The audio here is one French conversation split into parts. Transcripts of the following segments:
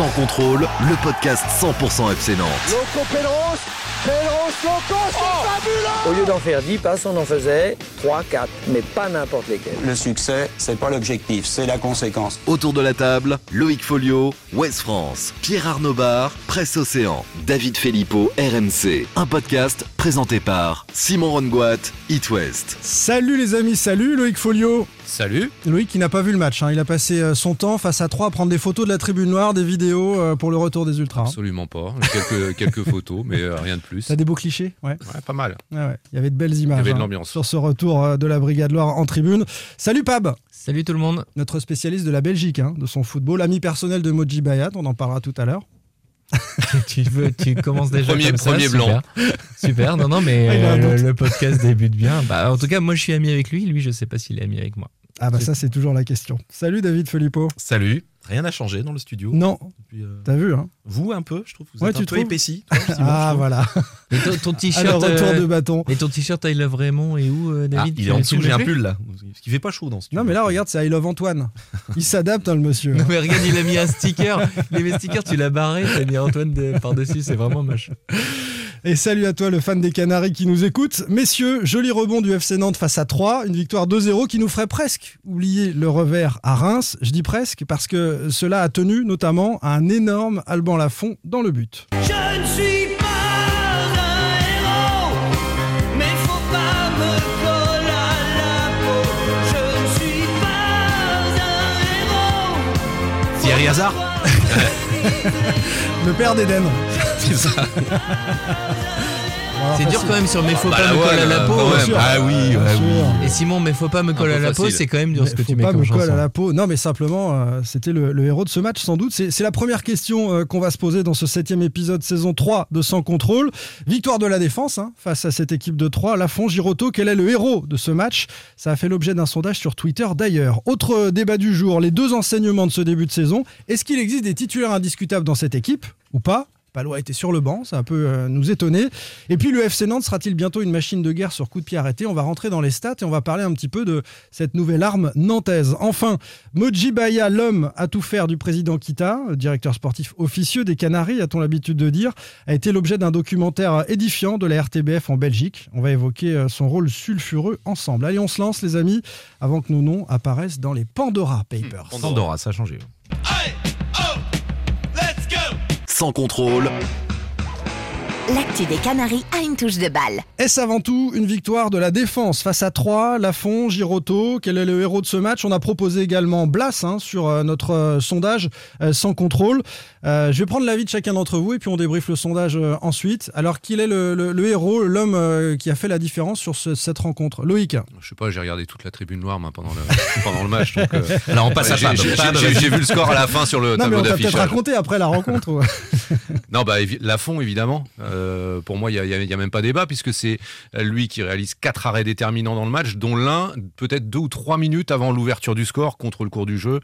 Sans contrôle, le podcast 100% FC Nantes. Loco Pedros, Pedros Loco, c'est fabuleux Au lieu d'en faire 10 passes, on en faisait 3, 4, mais pas n'importe lesquels. Le succès, c'est pas l'objectif, c'est la conséquence. Autour de la table, Loïc Folio, West France, Pierre Arnaud Bar, Presse Océan, David Filippo, RMC. Un podcast présenté par Simon Rongoat, It West. Salut les amis, salut Loïc Folio. Salut. Loïc qui n'a pas vu le match, hein. il a passé euh, son temps face à trois à prendre des photos de la tribune noire, des vidéos euh, pour le retour des Ultras. hein. Absolument pas. Quelques, quelques photos, mais euh, rien de plus. T'as des beaux clichés? Ouais. Ouais, pas mal. Ouais, ouais. Il y avait de belles images avait de hein, l'ambiance. sur ce retour de la Brigade Loire en tribune. Salut Pab, Salut tout le monde. notre spécialiste de la Belgique, hein, de son football, ami personnel de Moji Bayat, on en parlera tout à l'heure. tu veux, tu commences déjà Premier- comme ça, premier super. blanc. Super. Non, non, mais Ah, il euh, le podcast débute bien. Bah, en tout cas, moi, je suis ami avec lui. Lui, je sais pas s'il est ami avec moi. Ah bah ça c'est toujours la question. Salut David Filippo. Salut. Rien n'a changé dans le studio. Non, euh, t'as vu hein Vous un peu, je trouve. Vous Ouais, êtes tu un peu trouves épaissi. toi, Ah voilà, Et ton, t-shirt. retour euh, de bâton. Et ton t-shirt I Love Raymond est où, euh, Ah, David il Tu- est en dessous, j'ai un pull là. Parce qu'il fait pas chaud dans ce studio. Non mais là regarde c'est I Love Antoine. Il s'adapte hein, le monsieur. Non, mais regarde, il a mis un sticker. Les mes stickers, tu l'as barré, t'as mis Antoine de- par-dessus, c'est vraiment moche. Et salut à toi le fan des Canaries qui nous écoute. Messieurs, joli rebond du FC Nantes face à 3, une victoire 2-0 qui nous ferait presque oublier le revers à Reims. Je dis presque parce que cela a tenu notamment à un énorme Alban Lafont dans le but. Je ne suis pas un héros, mais faut pas me coller à la peau. Je ne suis pas un héros. Thierry Hazard Le père d'Eden. C'est ça. C'est dur quand même sur mes faux Bah, pas me coller à la euh, peau. Ah oui, oui. Et Simon, mais faut pas me coller à la peau, c'est quand même dur ce que Mais tu faut mets pas comme me coller chanson. à la peau. Non, mais simplement, euh, c'était le, le héros de ce match, sans doute. C'est la première question euh, qu'on va se poser dans ce septième épisode saison 3 de Sans Contrôle. Victoire de la défense hein, face à cette équipe de 3. Lafont, Giroto, quel est le héros de ce match? Ça a fait l'objet d'un sondage sur Twitter d'ailleurs. Autre débat du jour, les deux enseignements de ce début de saison. Est-ce qu'il existe des titulaires indiscutables dans cette équipe ou pas? Palois était sur le banc, ça peut euh, nous étonner. Et puis le FC Nantes sera-t-il bientôt une machine de guerre sur coup de pied arrêté? On va rentrer dans les stats et on va parler un petit peu de cette nouvelle arme nantaise. Enfin, Moji Baya, l'homme à tout faire du président Kita, directeur sportif officieux des Canaries, a-t-on l'habitude de dire, a été l'objet d'un documentaire édifiant de la RTBF en Belgique. On va évoquer euh, son rôle sulfureux ensemble. Allez, on se lance les amis, avant que nos noms apparaissent dans les Pandora Papers. Pandora, ça a changé. Allez, oh. Sans contrôle, L'actu des Canaries a une touche de balle. Est-ce avant tout une victoire de la défense face à 3, Lafont, Giroto Quel est le héros de ce match? On a proposé également Blas hein, sur euh, notre euh, sondage euh, sans contrôle. Euh, je vais prendre l'avis de chacun d'entre vous et puis on débriefe le sondage euh, ensuite. Alors, qui est le, le- le héros, l'homme euh, qui a fait la différence sur ce- cette rencontre? Loïc Je sais pas, j'ai regardé toute la tribune noire moi, pendant, le, pendant le match. donc, euh, Alors on passe à j'ai- vu le score à la fin sur le Non, mais tableau on t'a peut-être d'affichage. raconté après la rencontre. Non, bah, évi- Lafont, évidemment. Euh, pour moi, il n'y a, il y a même pas débat, puisque c'est lui qui réalise quatre arrêts déterminants dans le match, dont l'un, peut-être deux ou trois minutes avant l'ouverture du score, contre le cours du jeu,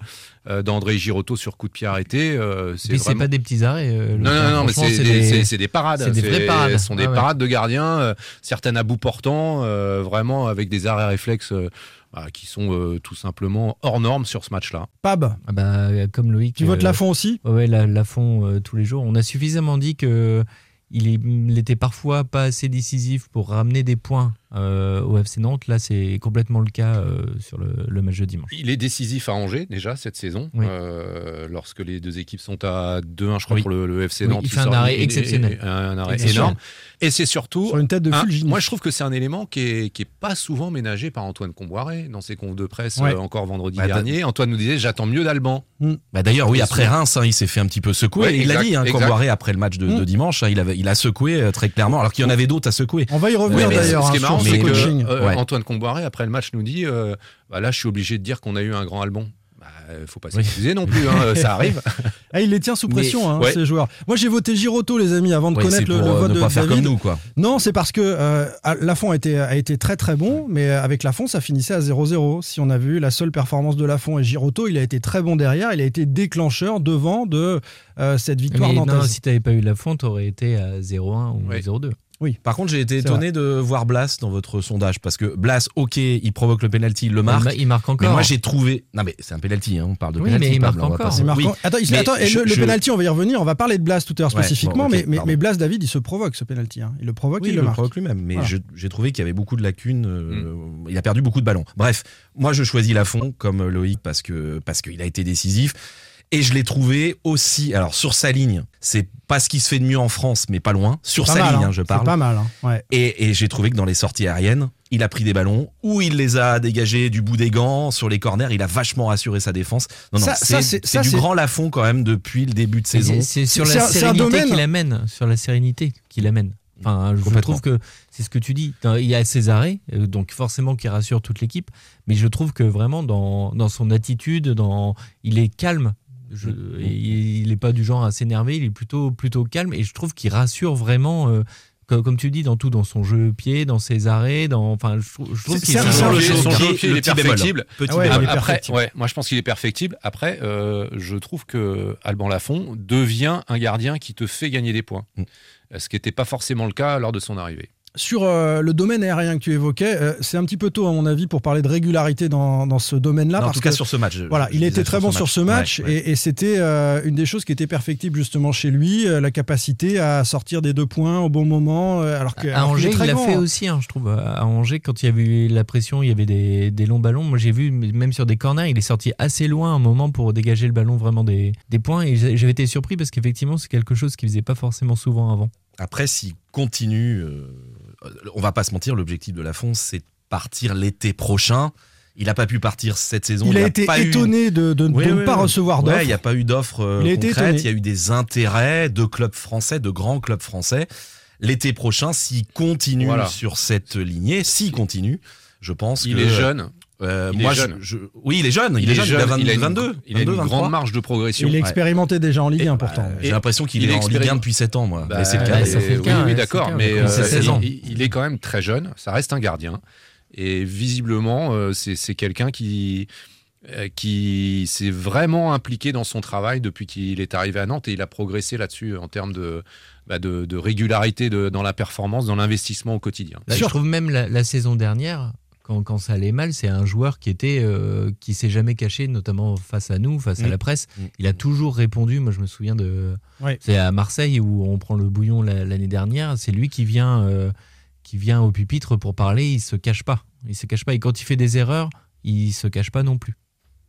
euh, d'André Giroto sur coup de pied arrêté. Euh, c'est c'est vraiment- pas des petits arrêts. euh, Non, non, non, mais c'est des, c'est- c'est des parades. c'est des vraies parades. Ce sont des Ah ouais. parades de gardiens, euh, certaines à bout portant, euh, vraiment avec des arrêts réflexes euh, bah, qui sont euh, tout simplement hors normes sur ce match-là. Pab, Ah bah, comme Loïc. tu votes euh, Lafont aussi? Ouais, ouais, la, la fond euh, tous les jours. On a suffisamment dit que il, est- il était parfois pas assez décisif pour ramener des points euh, au FC Nantes. Là, c'est complètement le cas euh, sur le, le match de dimanche. Il est décisif à Angers déjà cette saison, Oui. euh, lorsque les deux équipes sont à 2-1, je crois, Oui. pour le, le FC Oui, Nantes. il fait un arrêt exceptionnel. et Un arrêt énorme. Et c'est surtout Sur une tête de un- moi, je trouve que c'est un élément qui est, qui est pas souvent ménagé par Antoine Comboiré dans ses confs de presse Ouais. euh, encore vendredi Bah, dernier. Antoine nous disait J'attends mieux d'Alban. Bah d'ailleurs, oui, après. Reims, hein, il s'est fait un petit peu secouer. Ouais, il l'a dit, hein. Comboiré, après le match de, de Mm. dimanche, hein, il, avait, il a secoué très clairement, alors qu'il y en avait d'autres à secouer. On va y revenir d'ailleurs marrant, c'est que euh, Ouais. Antoine Comboiré, après le match, nous dit euh, bah Là, je suis obligé de dire qu'on a eu un grand Albon. Bah, euh, faut pas Oui. s'excuser non plus, hein, ça arrive. Ah, il les tient sous Mais- pression, hein, Ouais. ces joueurs. Moi, j'ai voté Giroto, les amis, avant de Ouais, connaître le, pour le vote ne de pas faire David. comme nous, quoi. Non, c'est parce que euh, Lafont a été, a été très très bon, mais avec Lafont, ça finissait à 0-0. Si on a vu la seule performance de Lafont et Giroto, il a été très bon derrière, il a été déclencheur devant de euh, cette victoire Mais non, si t'avais pas eu la fond, t'aurais été à 0-1 ou Ouais. 0-2. Oui. Par contre, j'ai été étonné de voir Blas dans votre sondage parce que Blas, ok, il provoque le penalty, il le marque. Il marque encore. Mais moi, j'ai trouvé. Non, mais c'est un penalty, hein, on parle de Oui, penalty. mais il marque on va encore. marquant. Oui. Attends, il- Mais attends, et je- le, le je- penalty, on va y revenir. On va parler de Blas tout à l'heure Ouais, spécifiquement, bon, mais, mais, Blas David, il se provoque ce penalty. hein. Il le provoque, Oui, il il le le marque. provoque lui-même, mais Voilà. j'ai trouvé qu'il y avait beaucoup de lacunes. euh, Mm. Il a perdu beaucoup de ballons. Bref, moi je choisis Lafont comme Loïc parce que parce qu'il a été décisif. Et je l'ai trouvé aussi, alors sur sa ligne, c'est pas ce qui se fait de mieux en France, mais pas loin. Sur Pas sa mal, ligne, hein. hein, je C'est parle. pas mal. hein. Ouais. Et, et j'ai trouvé que dans les sorties aériennes, il a pris des ballons, ou il les a dégagés du bout des gants, sur les corners, il a vachement rassuré sa défense. Non, non, c'est du grand Lafont quand même depuis le début de saison. C'est sur la sérénité qu'il amène, sur la sérénité qu'il amène. Enfin, je trouve que c'est ce que tu dis. Il y a ses arrêts, euh, donc forcément qui rassure toute l'équipe. Mais je trouve que vraiment dans, dans son attitude, dans, il est calme. Je- Mm. il n'est pas du genre à s'énerver. Il est plutôt plutôt calme et je trouve qu'il rassure vraiment. euh, comme, comme tu dis, dans tout, dans son jeu pied, dans ses arrêts, dans, enfin, je, trouve- je trouve C'est- qu'il Son le jeu- son jeu pied, pied, il est perfectible. Petit Ah ouais, bémol. Après, perfectible. ouais, moi je pense qu'il est perfectible. Après, euh, je trouve que Alban Lafont devient un gardien qui te fait gagner des points. Mm. Ce qui n'était pas forcément le cas lors de son arrivée. Sur euh, le domaine aérien que tu évoquais, euh, c'est un petit peu tôt à mon avis pour parler de régularité dans, dans ce domaine-là. En tout cas que- sur ce match. Voilà, il été très bon sur ce match Ouais, ouais. et, et c'était euh, une des choses qui était perfectible justement chez lui, euh, la capacité à sortir des deux points au bon moment. alors que, À alors Angers, très il l'a fait hein. aussi, hein, je trouve. À Angers, quand il y avait eu la pression, il y avait des, des longs ballons. Moi, j'ai vu, même sur des corners, il est sorti assez loin un moment pour dégager le ballon vraiment des, des points. Et j'avais été surpris parce qu'effectivement, c'est quelque chose qu'il faisait pas forcément souvent avant. Après, s'il continue, euh, on va pas se mentir, l'objectif de Lafont, c'est de partir l'été prochain. Il n'a pas pu partir cette saison. Il a été pas eu- étonné de, de- de Oui, ne oui, pas oui. recevoir Ouais, d'offres. il n'y a pas eu d'offres euh, Il a été concrètes. Il y a eu des intérêts de clubs français, de grands clubs français. L'été prochain, s'il continue Voilà. sur cette lignée, s'il continue, je pense Il que. est jeune. Euh, Il moi, je- jeune. je- oui, il est jeune. Il, est jeune. Il a 20 il a une, 22. il a une 22, 23. grande marge de progression. Il est Ouais. expérimenté déjà en Ligue Et- 1 pourtant. Euh, J'ai l'impression qu'il il est est en Ligue 1 expérim- depuis 7 ans, moi. Bah, c'est le bah, cas. ça fait le oui, cas, oui, ouais, d'accord, mais cas. euh, C'est 16 ans. il, il est quand même très jeune. Ça reste un gardien. Et visiblement, euh, c'est quelqu'un qui, euh, qui s'est vraiment impliqué dans son travail depuis qu'il est arrivé à Nantes et il a progressé là-dessus en termes de, bah, de, de régularité de- dans la performance, dans l'investissement au quotidien. Là, je trouve même la, la saison dernière, quand, quand ça allait mal, c'est un joueur qui était euh, qui s'est jamais caché, notamment face à nous, face à Mm. la presse. Mm. Il a toujours répondu. Moi, je me souviens de. Ouais. C'est à Marseille où on prend le bouillon la- l'année dernière. C'est lui qui vient euh, qui vient au pupitre pour parler. Il se cache pas. Il se cache pas. Et quand il fait des erreurs, il se cache pas non plus.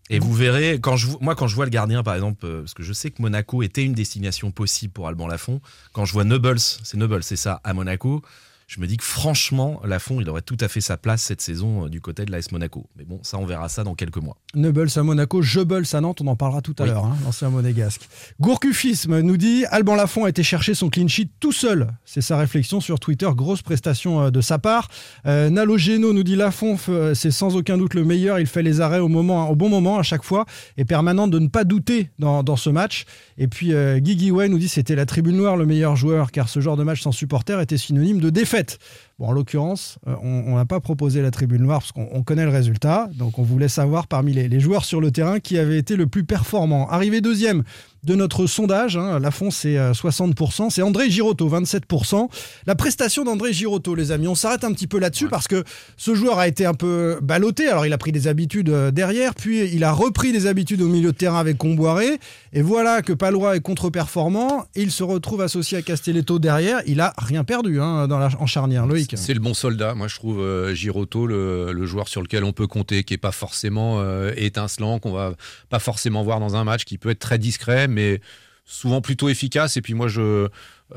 Et vous verrez, quand je, moi, quand je vois le gardien, par exemple, euh, parce que je sais que Monaco était une destination possible pour Alban Lafont, quand je vois Nobles, c'est Nobles, c'est ça, à Monaco, je me dis que franchement, Lafont, il aurait tout à fait sa place cette saison euh, du côté de l'AS Monaco. Mais bon, ça, on verra ça dans quelques mois. Neubles à Monaco, Jeubels à Nantes, on en parlera tout à Oui. l'heure, hein, l'ancien monégasque. Gourcufisme nous dit Alban Lafont a été chercher son clean sheet tout seul. C'est sa réflexion sur Twitter, grosse prestation euh, de sa part. Euh, Nalo Geno nous dit Lafont, euh, c'est sans aucun doute le meilleur. Il fait les arrêts au, moment, au bon moment à chaque fois et permanent de ne pas douter dans, dans ce match. Et puis euh, Guigui Way nous dit c'était la tribune noire le meilleur joueur car ce genre de match sans supporter était synonyme de défaite fait Bon, en l'occurrence, euh, on n'a pas proposé la tribune noire parce qu'on on connaît le résultat. Donc, on voulait savoir parmi les, les joueurs sur le terrain qui avait été le plus performant. Arrivé deuxième de notre sondage, hein, c'est euh, 60%. C'est André Girotto, 27%. La prestation d'André Girotto, les amis, on s'arrête un petit peu là-dessus parce que ce joueur a été un peu ballotté. Alors, il a pris des habitudes euh, derrière, puis il a repris des habitudes au milieu de terrain avec Comboiré. Et voilà que Palois est contre-performant. Il se retrouve associé à Castelletto derrière. Il a rien perdu hein, dans la, en charnière. Loïc. C'est le bon soldat. Moi, je trouve euh, Girotto le, le joueur sur lequel on peut compter, qui est pas forcément euh, étincelant, qu'on va pas forcément voir dans un match, qui peut être très discret, mais souvent plutôt efficace. Et puis moi, je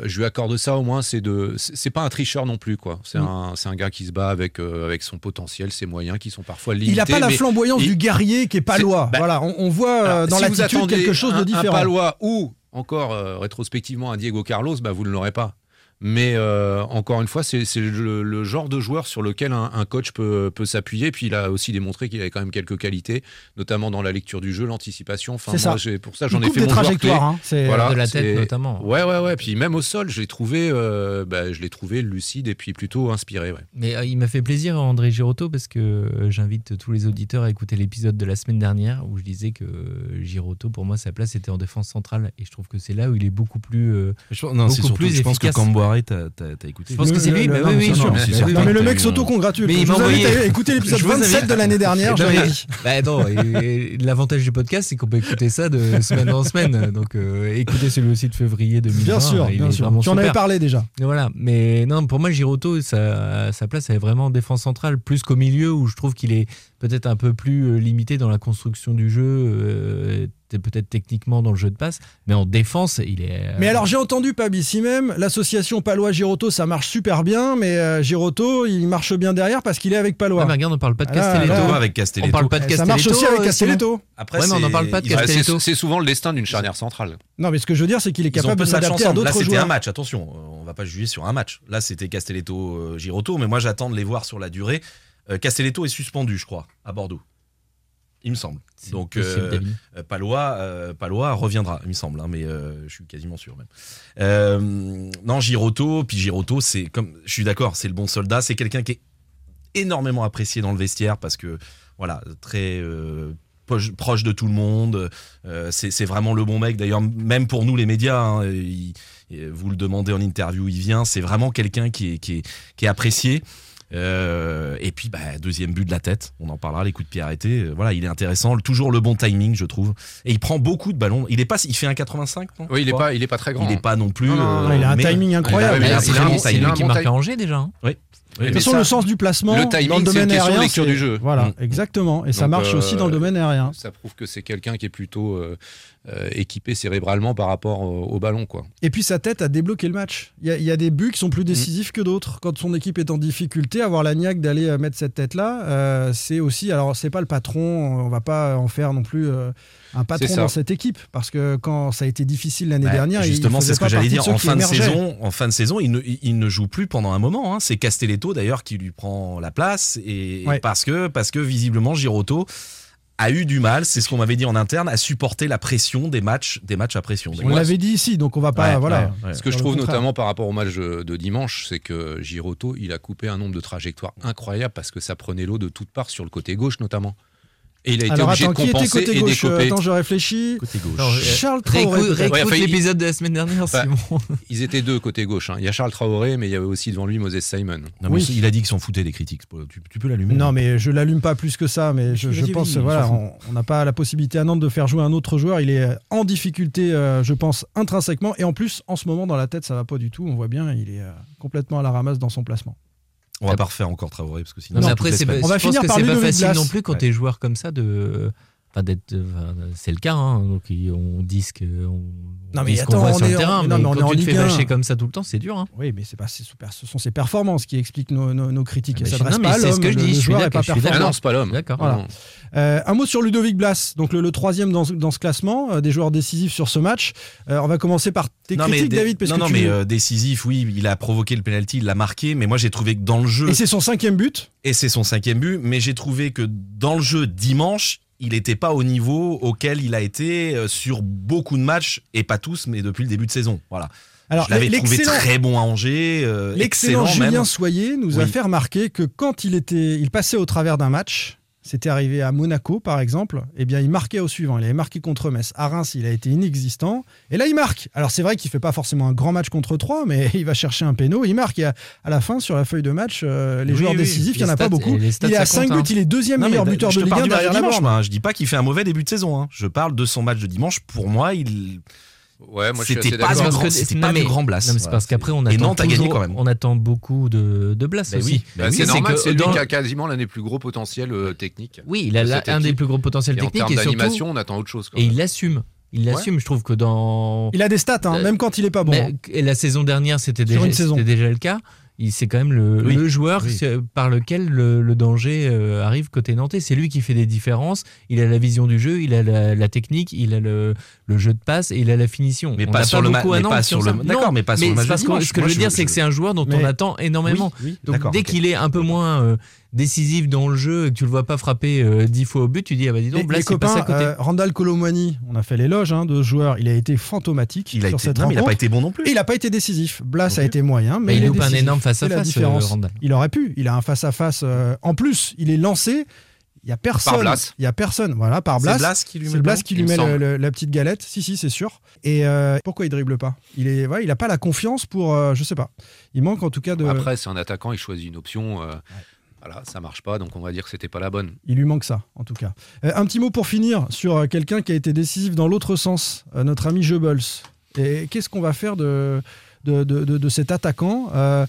je lui accorde ça au moins. C'est de, c'est pas un tricheur non plus, quoi. C'est Mm. un, c'est un gars qui se bat avec euh, avec son potentiel, ses moyens, qui sont parfois limités. Il n'a pas la flamboyance il- du guerrier qui est palois. Bah, voilà, on, on voit Alors, dans si l'attitude quelque chose un- de différent. Un Palois ou encore euh, rétrospectivement un Diego Carlos, bah, vous ne l'aurez pas. Mais euh, encore une fois, c'est le, le genre de joueur sur lequel un, un coach peut, peut s'appuyer. Puis il a aussi démontré qu'il avait quand même quelques qualités, notamment dans la lecture du jeu, l'anticipation. Enfin, moi, ça. pour ça, j'en ai fait des mon trajectoires. hein, c'est- Voilà, de la tête notamment. Ouais, ouais, ouais. Puis même au sol, je l'ai trouvé, euh, bah, je l'ai trouvé lucide et puis plutôt inspiré. Ouais. Mais euh, il m'a fait plaisir André Girotto parce que j'invite tous les auditeurs à écouter l'épisode de la semaine dernière où je disais que Girotto pour moi sa place était en défense centrale et je trouve que c'est là où il est beaucoup plus euh, Je pense- non, c'est Beaucoup surtout, plus je pense que efficace. Camboire l'oreille, t'as t'as écouté. Je pense Le- que c'est lui, mais oui, oui, je-. Non le mec s'auto-congratule. Mais Je il vous m'a invite envoyé- à écouter l'épisode Je vous 27 invite- de l'année dernière. Bah attends, l'avantage du podcast, c'est qu'on peut écouter ça de semaine en semaine. Donc euh, écoutez celui aussi de février 2020. Bien sûr, bien sûr. Tu en avais parlé déjà. Voilà, mais non, pour moi, Giroto, sa, sa place, elle est vraiment en défense centrale, plus qu'au milieu, où je trouve qu'il est peut-être un peu plus euh, limité dans la construction du jeu, euh, peut-être techniquement dans le jeu de passe, mais en défense, il est. euh, Mais alors j'ai entendu Pab ici même, l'association Palois-Giroto ça marche super bien, mais euh, Giroto il marche bien derrière parce qu'il est avec Palois. Ah, mais regarde, on parle pas de Ah là, Castelletto. là. Avec On Castelletto. parle pas de Eh, Castelletto. ça marche aussi avec euh, Castelletto. Après, Ouais, mais on n'en parle pas de c'est Castelletto. c'est souvent le destin d'une charnière centrale. Non mais ce que je veux dire c'est qu'il est capable de s'adapter à ensemble. Là, d'autres c'était un joueurs. match. Attention, on va pas juger sur un match. Là, c'était Castelletto, euh, Giroto, mais moi, j'attends de les voir sur la durée. Castelletto est suspendu, je crois, à Bordeaux. Il me semble. Donc, euh, euh, Palois, euh, Palois reviendra, il me semble, hein, mais euh, je suis quasiment sûr même. Non, Giroto, puis Giroto, c'est comme, je suis d'accord, c'est le bon soldat, c'est quelqu'un qui est énormément apprécié dans le vestiaire parce que, voilà, très proche de tout le monde. euh, c'est vraiment le bon mec. D'ailleurs, même pour nous les médias, hein, il- vous le demandez en interview, il vient. C'est vraiment quelqu'un qui est, qui est, qui est apprécié. Euh, et puis, bah, deuxième but de la tête, on en parlera, les coups de pied arrêtés. Euh, voilà, il est intéressant, toujours le bon timing, je trouve. Et il prend beaucoup de ballons. Il est pas, il fait un 85, non Oui, il est pas, il est pas très grand. Il est pas non plus. Non, non, non, euh, il a un mais- timing incroyable. Mais Mais il c'est a un bon timing. qui marque à. Angers déjà. hein. Oui. De toute Mais façon, ça- le sens du placement le dans timing, le c'est une domaine de aérien, lecture du jeu. Voilà, Mm. exactement. Et ça marche euh, aussi dans le domaine aérien. Ça prouve que c'est quelqu'un qui est plutôt euh, équipé cérébralement par rapport au, au ballon, quoi. Et puis sa tête a débloqué le match. Il y a, il y a des buts qui sont plus décisifs que d'autres. Quand son équipe est en difficulté, avoir la niaque d'aller euh, mettre cette tête-là, euh, c'est aussi. Alors, c'est pas le patron, on va pas en faire non plus euh, un patron dans cette équipe. Parce que quand ça a été difficile l'année Bah, dernière, justement, c'est ce que j'allais dire. En fin, de saison, en fin de saison, il ne, il- il ne joue plus pendant un moment. hein. C'est Castelletto d'ailleurs qui lui prend la place et Ouais. parce que parce que visiblement Giroto a eu du mal, c'est ce qu'on m'avait dit en interne, à supporter la pression des matchs, des matchs à pression. On l'avait dit ici, donc on va pas. Ouais, voilà. ouais, ouais. Ce que Dans je trouve contraire. notamment par rapport au match de dimanche, c'est que Giroto, il a coupé un nombre de trajectoires incroyables parce que ça prenait l'eau de toutes parts sur le côté gauche notamment. Et il a été Alors obligé attends, de qui était compenser côté et gauche décoper. Attends, je réfléchis. Côté gauche. Attends, Charles Traoré. Réécoute, peut-être. réécoute Ouais, enfin, l'épisode de la semaine dernière, Bah, Simon. Ils étaient deux côté gauche. hein. Il y a Charles Traoré, mais il y avait aussi devant lui Moses Simon. Non, mais Oui. il a dit qu'il s'en foutait des critiques. Tu, tu peux l'allumer. Non, mais je l'allume pas plus que ça. Mais je, pense, il voilà, on on n'a pas la possibilité à Nantes de faire jouer un autre joueur. Il est en difficulté, euh, je pense, intrinsèquement. Et en plus, en ce moment, dans la tête, ça va pas du tout. On voit bien, il est euh, complètement à la ramasse dans son placement. On va pas refaire encore Traoré parce que sinon. Non, mais après, c'est pas- On va je pense finir que par c'est pas facile Blas. non plus quand Ouais. t'es joueur comme ça de. Enfin, d'être. enfin, c'est le cas, hein. donc on dit ce que- on, Non, on mais attends, voit on sur est le en- terrain, mais mais, non, mais on est quand en tu te fais bâcher comme ça tout le temps, c'est dur. hein. Oui, mais c'est pas, c'est super, ce sont ses performances qui expliquent nos, nos- nos critiques. Ah, Ça mais s'adresse non, pas mais à c'est ce l'homme, que je dis, le je pas je suis Ah non, c'est pas l'homme. D'accord. Voilà. Euh, un mot sur Ludovic Blas, donc le, le troisième dans, dans ce classement, euh, des joueurs décisifs sur ce match. Euh, on va commencer par tes Non, mais critiques, dé- David, parce non, que non, tu- mais euh, décisif, oui, il a provoqué le penalty, il l'a marqué, mais moi j'ai trouvé que dans le jeu, Et c'est son cinquième but. et c'est son cinquième but, mais j'ai trouvé que dans le jeu dimanche, il n'était pas au niveau auquel il a été euh, sur beaucoup de matchs, et pas tous, mais depuis le début de saison. Voilà. Alors, Je l'avais trouvé l'excellent- très bon à Angers, euh, L'excellent excellent Julien même. Soyer nous a fait remarquer que quand il était, il passait au travers d'un match, c'était arrivé à Monaco par exemple, eh bien il marquait au suivant. Il avait marqué contre Metz. À Reims, il a été inexistant. Et là, il marque. Alors c'est vrai qu'il fait pas forcément un grand match contre 3, mais il va chercher un péno. Il marque. Et à, à la fin, sur la feuille de match, euh, les Oui, joueurs oui. décisifs, il y en a pas beaucoup. stats, Il est à ça 5 compte, buts. hein. Il est deuxième Non, meilleur d- buteur je de Ligue parle 1 du match derrière de la dimanche, moi, hein. Je dis pas qu'il fait un mauvais début de saison. hein. Je parle de son match de dimanche. Pour moi, il Ouais, moi je suis C'était assez pas grand- non, pas mais- grand Blas. Non, mais c'est parce qu'après, on attend, Nantes a gagné quand même. on attend beaucoup de, de Blas Bah aussi. oui, bah oui, c'est normal, c'est lui dans- qui a quasiment l'un des plus gros potentiels euh, techniques. Oui, il a cette un des plus gros potentiels Et en techniques termes et surtout, d'animation, on attend autre chose. et il l'assume. Il l'assume. Je trouve que dans Il a des stats, hein, Euh, même quand il est pas bon. Mais- hein. et la saison dernière, déjà, c'était déjà le cas. C'est quand même le, Oui, le joueur oui. par lequel le, le danger euh, arrive côté nantais. C'est lui qui fait des différences. Il a la vision du jeu, il a la, la technique, il a le, le jeu de passe et il a la finition. Mais On pas sur le ma- beaucoup à mais pas sur le- d'accord, mais pas sur le match. Ce que Moi, je veux dire, c'est que c'est un joueur dont Mais- on attend énormément. Oui, Donc dès qu'il est un peu moins euh, décisif dans le jeu et que tu le vois pas frapper euh, dix fois au but, tu dis ah bah dis Les, donc Blas les c'est passé copains, à côté. euh, Randall Colomwani, on a fait l'éloge hein, de ce joueur. Il a été fantomatique Il a sur été, cette non, mais il a rencontre. pas été bon non plus. Et il n'a pas été décisif. Blas a été moyen, mais Bah, il il, est loupe un énorme face à face, euh, Randall. Il aurait pu. Il a un face à face. En plus, il est lancé. Il y a personne. Blas. Il y a personne. Voilà, par C'est Blas. Blas qui lui met C'est Blas qui lui met le- semble. le- la petite galette. Si, si, c'est sûr. Et euh, pourquoi il dribble pas? Il est, ouais, il a pas la confiance pour, euh, je sais pas. Il manque en tout cas de. Après, c'est un attaquant, il choisit une option. euh, Voilà, ça marche pas, donc on va dire que c'était pas la bonne. Il lui manque ça, en tout cas. Euh, un petit mot pour finir sur euh, quelqu'un qui a été décisif dans l'autre sens, euh, notre ami Goebbels. Et qu'est-ce qu'on va faire de, de, de- de- de cet attaquant euh,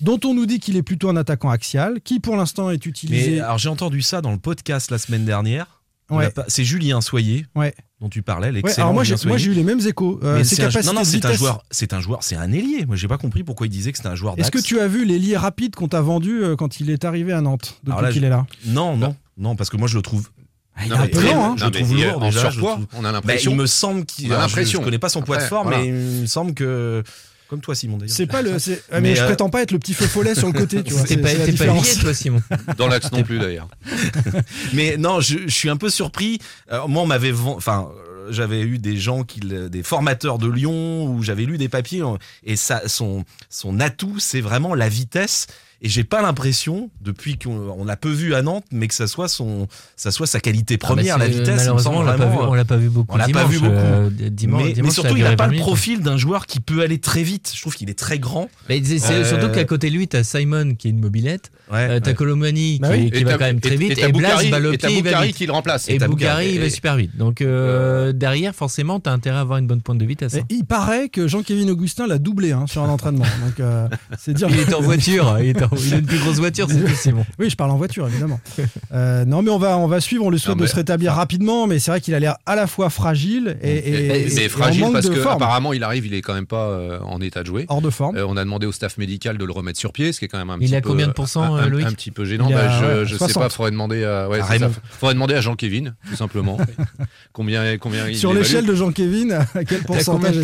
dont on nous dit qu'il est plutôt un attaquant axial, qui pour l'instant est utilisé. Mais alors j'ai entendu ça dans le podcast la semaine dernière. Ouais. C'est Julien Soyer Ouais. Dont tu parlais, Ouais, l'excellent alors moi, j'ai, moi, eu les mêmes échos. Euh, c'est un- capacités non, non, de c'est un vitesse. joueur, c'est un joueur, c'est un ailier. Moi, j'ai pas compris pourquoi il disait que c'était un joueur Est-ce que tu as vu l'ailier rapide qu'on t'a vendu euh, quand il est arrivé à Nantes, depuis qu'il je- est là Non, non, non, parce que moi je le trouve. Ah, il est un peu très- lent, hein. je non, trouve lourd déjà. je trouve- on a Bah, l'impression. il me semble qu'il. Je-. Je, connais pas son poids de forme, voilà. mais il me semble que. Comme toi, Simon, d'ailleurs. C'est pas le. c'est- ah, mais, Mais, je euh, prétends pas être le petit feu follet sur le côté, tu vois. T'es C'est- pas, t'es pas différence. lié, toi, Simon. Dans l'axe non plus d'ailleurs. Mais non, je, je suis un peu surpris. Euh, moi, on m'avait, enfin, euh, j'avais eu des gens qui, des formateurs de Lyon où j'avais lu des papiers et ça, son, son atout, c'est vraiment la vitesse. Et j'ai pas l'impression, depuis qu'on on l'a peu vu à Nantes, mais que ça soit son, ça soit sa qualité première, Ah bah, la c'est- vitesse. Malheureusement, on l'a pas, vu- l'a pas beaucoup. on l'a pas vu beaucoup. euh, dimanche, mais, dimanche, mais ça surtout, il n'a pas 20 le minutes. profil d'un joueur qui peut aller très vite. Je trouve qu'il est très grand. Mais c'est Euh, surtout qu'à côté de lui, t'as Simon qui est une mobilette, Ouais, euh, t'as ouais. Colomani qui, Bah oui. qui va quand même très vite, et, Blas, le et pied, il va vite. qui le remplace. Et Bougari, il va Et- super vite. Donc derrière, forcément, t'as intérêt à avoir une bonne pointe de vitesse. Et hein. il paraît que Jean-Kévin Augustin l'a doublé hein, sur un entraînement. Donc, c'est dire. Il est en voiture, il, est en- il a une plus grosse voiture, c'est Simon. Oui, je parle en voiture, évidemment. Euh, non, mais on va, on va suivre. On lui souhaite Non, de se rétablir rapidement, mais c'est vrai qu'il a l'air à la fois fragile et, et- Et- et- C'est et fragile parce de que forme. apparemment il arrive, il est quand même pas euh, en état de jouer. Hors de forme. Euh, on a demandé au staff médical de le remettre sur pied, ce qui est quand même un Il petit a peu, combien de pourcents, un, Loïc un petit peu gênant. Il Bah, a, je ouais, je sais 60. pas, faudrait demander à, ouais, faudrait demander à Jean-Kévin, tout simplement. combien, combien il Sur l'échelle de Jean-Kévin, à quel pourcentage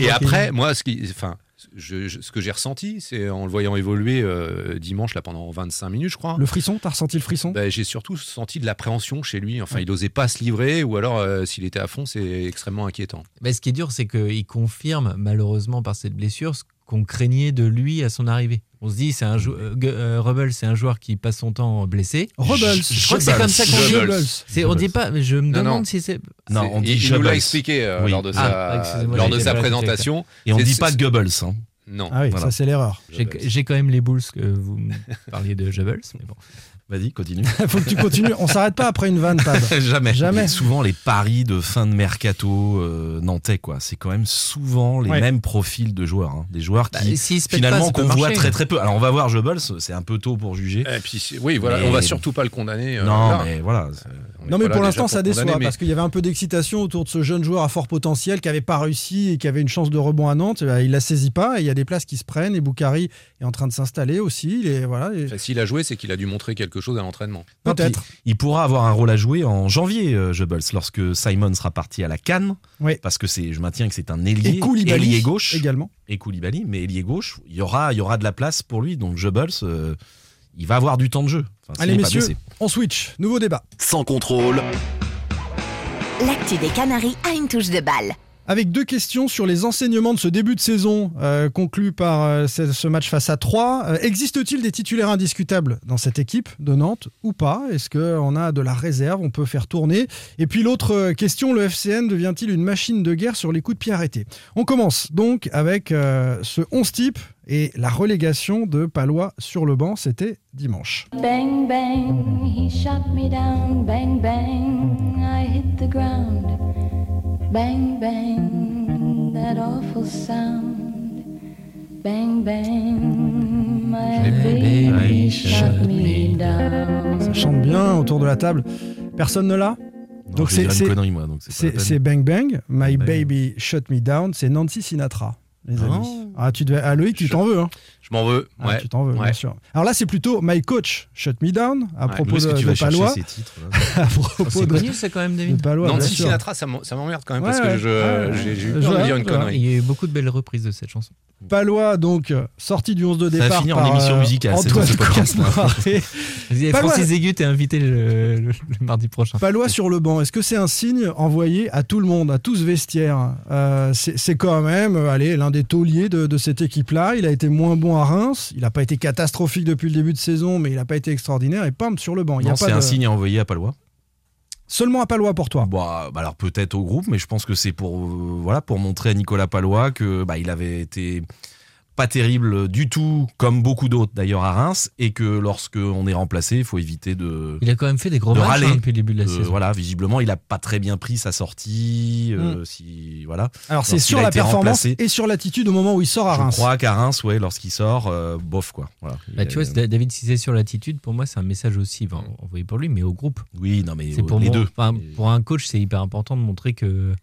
Et, après, moi, ce qui, enfin, je- je- ce que j'ai ressenti, c'est en le voyant évoluer euh, dimanche là pendant 25 minutes, je crois. Le frisson, t'as ressenti le frisson? Bah, j'ai surtout senti de l'appréhension chez lui. Enfin, il n'osait pas se livrer, ou alors euh, s'il était à fond, c'est extrêmement inquiétant. Mais ce qui est dur, c'est qu'il confirme, malheureusement, par cette blessure, ce qu'on craignait de lui à son arrivée. On se dit, c'est un jou- euh, Gu- euh, Rebel, c'est un joueur qui passe son temps blessé. Rebels. Je crois que c'est comme ça qu'on dit. C'est, on dit pas, mais je me Non, demande non. si c'est. Non, on dit il, il nous l'a expliqué euh, Oui. lors de Ah, sa, excusez-moi, lors de sa présentation. Et on C'est- dit pas Goebbels. hein. Non. Ah oui, Voilà. ça c'est l'erreur. J'ai, j'ai quand même les boules que vous me parliez de Jebels, mais bon. Vas-y, continue. Faut que tu continues. On s'arrête pas après une vanne, Pab. Jamais. Jamais. Souvent les paris de fin de mercato euh, nantais, quoi. C'est quand même souvent les Ouais. mêmes profils de joueurs. hein. Des joueurs Bah, qui pètent finalement qu'on voit très très peu. Alors on va voir Goebbels, c'est un peu tôt pour juger. Et puis, c'est- oui, voilà, Mais- on va surtout pas le condamner. euh, non, là. mais voilà. Non mais pour l'instant ça déçoit mais- parce qu'il y avait un peu d'excitation autour de ce jeune joueur à fort potentiel qui avait pas réussi et qui avait une chance de rebond à Nantes. Ben, Il la saisit pas et il y a des places qui se prennent et Boukari est en train de s'installer aussi. Il est, voilà, et- Enfin, S'il a joué, c'est qu'il a dû montrer quelque chose à l'entraînement. peut-être. Il pourra avoir un rôle à jouer en janvier, euh, lorsque Simon sera parti à la Cannes. Oui. Parce que c'est, je maintiens que c'est un Et ailier, Koulibaly ailier gauche également. et Koulibaly, mais ailier gauche, il y aura, il y aura de la place pour lui. Donc Goebbels, euh, il va avoir du temps de jeu. Enfin, Allez pas messieurs, blessé. on switch. Nouveau débat. Sans contrôle, L'actu des Canaries a une touche de balle. Avec deux questions sur les enseignements de ce début de saison euh, conclu par euh, ce, match face à 3. Existe-t-il des titulaires indiscutables dans cette équipe de Nantes ou pas? Est-ce qu'on a de la réserve On peut faire tourner? Et puis l'autre euh, question, le FCN devient-il une machine de guerre sur les coups de pied arrêtés? On commence donc avec euh, ce 11 type et la relégation de Palois sur le banc, c'était dimanche. Bang, bang, he shot me down. Bang, bang, I hit the ground. Bang, bang, that awful sound. Bang, bang, my baby baby shot me down. Ça chante bien autour de la table. Personne ne l'a Donc c'est- c'est- Bang Bang, My Bang. Baby Shut Me Down, c'est Nancy Sinatra, les Oh. amis. Ah, tu devais, ah, Loïc, tu t'en veux, hein Je m'en veux. Ah, ouais. Tu t'en veux, Ouais. bien sûr. Alors là, c'est plutôt My Coach Shut Me Down, à Ouais. propos de, que tu de vas Palois. ces titres à propos C'est de, connu ça quand même, de David Palois, Nancy sûr. Sinatra, ça m'emmerde quand même Ouais, parce que ouais. j'ai eu peur de dire une connerie. Il y a eu beaucoup de belles reprises de cette chanson. Palois, donc, sorti du 11 de Ça va départ finir en par émission euh, musicale, Antoine ce podcast, Francis Aigu, t'es invité le, le- le mardi prochain. Palois sur le banc, est-ce que c'est un signe envoyé à tout le monde, à tout ce vestiaire Euh, C'est c'est quand même, euh, allez, l'un des tauliers de, de cette équipe-là. Il a été moins bon à Reims. Il n'a pas été catastrophique depuis le début de saison, mais il n'a pas été extraordinaire. Et pam, sur le banc. Il y a Non, pas c'est un signe à envoyer à Palois. Seulement à Palois pour toi. Bah, bah alors peut-être au groupe, mais je pense que c'est pour euh, voilà pour montrer à Nicolas Palois que bah, il avait été pas terrible du tout, comme beaucoup d'autres d'ailleurs à Reims, et que lorsque on est remplacé, il faut éviter de. Il a quand même fait des gros de matchs râler. hein, depuis le début de la Euh, saison. Voilà, visiblement, il a pas très bien pris sa sortie. euh, Mm. si voilà. Alors c'est sur la performance remplacé, et sur l'attitude au moment où il sort à Je Reims. crois qu'à Reims, ouais, lorsqu'il sort, euh, bof quoi. Voilà. Bah, tu vois, David, si c'est sur l'attitude, pour moi, c'est un message aussi enfin, envoyé pour lui, mais au groupe. Oui, non mais C'est pour les deux. enfin, pour un coach, c'est hyper important de montrer que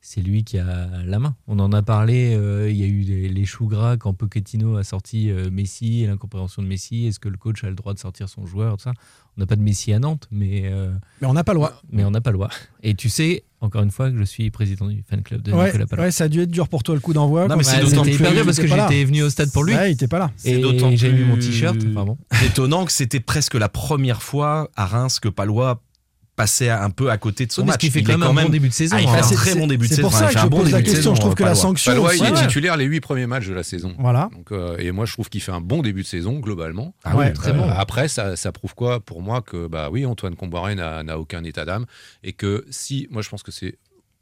c'est lui qui a la main. On en a parlé. euh, il y a eu les, les choux gras quand Pochettino a sorti euh, Messi et l'incompréhension de Messi. Est-ce que le coach a le droit de sortir son joueur tout ça? On n'a pas de Messi à Nantes, mais euh, Mais on n'a pas le droit. mais on n'a pas le droit. Et tu sais, encore une fois, que je suis président du fan club de Ouais, Nicolas Palois. ouais, ça a dû être dur pour toi le coup d'envoi. Non, mais c'est d'autant hyper plus- dur parce que j'étais venu au stade pour lui. Ouais, il était pas là. C'est Et d'autant j'ai mis mon t-shirt. Enfin bon. étonnant que c'était presque la première fois à Reims que Palois passait un peu à côté de son Oui, match. ce qui fait Il quand est même un bon début de saison, Ah, il hein. fait un c'est- très c'est- bon début de c'est saison. pour ça que fait je pose la question. Je trouve que la sanction Palois, il est titulaire les huit premiers matchs de la saison. Voilà. Euh, et moi, je trouve qu'il fait un bon début de saison globalement. Ah. Très Euh, bon. Après, ça, prouve quoi pour moi que bah oui, Antoine Comboiré n'a aucun état d'âme et que si, moi, je pense que c'est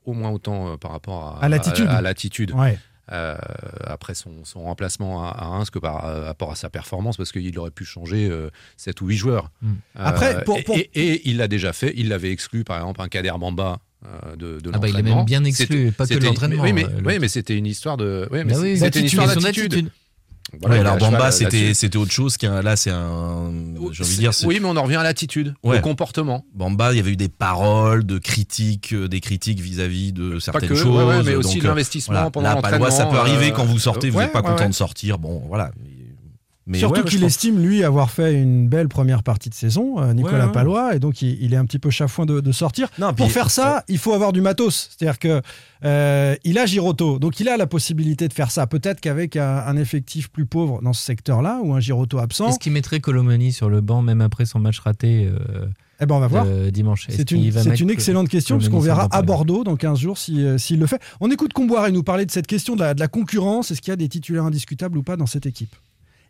au moins autant euh, par rapport à, À l'attitude. à l'attitude. Ouais. Euh, après son, son remplacement à, Reims que par euh, rapport à sa performance parce qu'il aurait pu changer euh, 7 ou 8 joueurs. Mm. Après, pour- et, pour- et- et il l'a déjà fait, il l'avait exclu par exemple un Kader Bamba euh, de, de Ah bah, il l'entraînement. même bien exclu, pas que l'entraînement, Oui, mais, euh, oui, le- mais c'était une histoire de. Oui, mais Bah oui, c'était une histoire d'attitude. Voilà, Ouais, alors Bamba, c'était c'était autre chose qu'un. Là, c'est un. J'ai envie de dire. c'est- Oui, mais on en revient à l'attitude, Ouais. au comportement. Bamba, il y avait eu des paroles, de critiques, euh, des critiques vis-à-vis de Pas certaines que, choses. ouais, mais aussi euh, l'investissement voilà. pendant Là, Palois, ça peut l'entraînement, arriver euh, quand vous sortez, vous ouais, n'êtes pas ouais, content ouais. de sortir. Bon, voilà. Mais Surtout ouais, qu'il pense- estime, lui, avoir fait une belle première partie de saison, euh, Nicolas Ouais, ouais. Palois, et donc il, il est un petit peu chafouin de, de sortir. Non, Pour puis- faire ça, il faut avoir du matos. C'est-à-dire que euh, il a Giroto, donc il a la possibilité de faire ça. Peut-être qu'avec un, un effectif plus pauvre dans ce secteur-là, ou un Giroto absent, Est-ce qu'il mettrait Colomani sur le banc même après son match raté euh, eh ben on va voir. dimanche? C'est qu'il une, excellente question, puisqu'on verra à Bordeaux dans 15 jours si, euh, s'il le fait. On écoute Comboiré nous parler de cette question de la, de la concurrence. Est-ce qu'il y a des titulaires indiscutables ou pas dans cette équipe?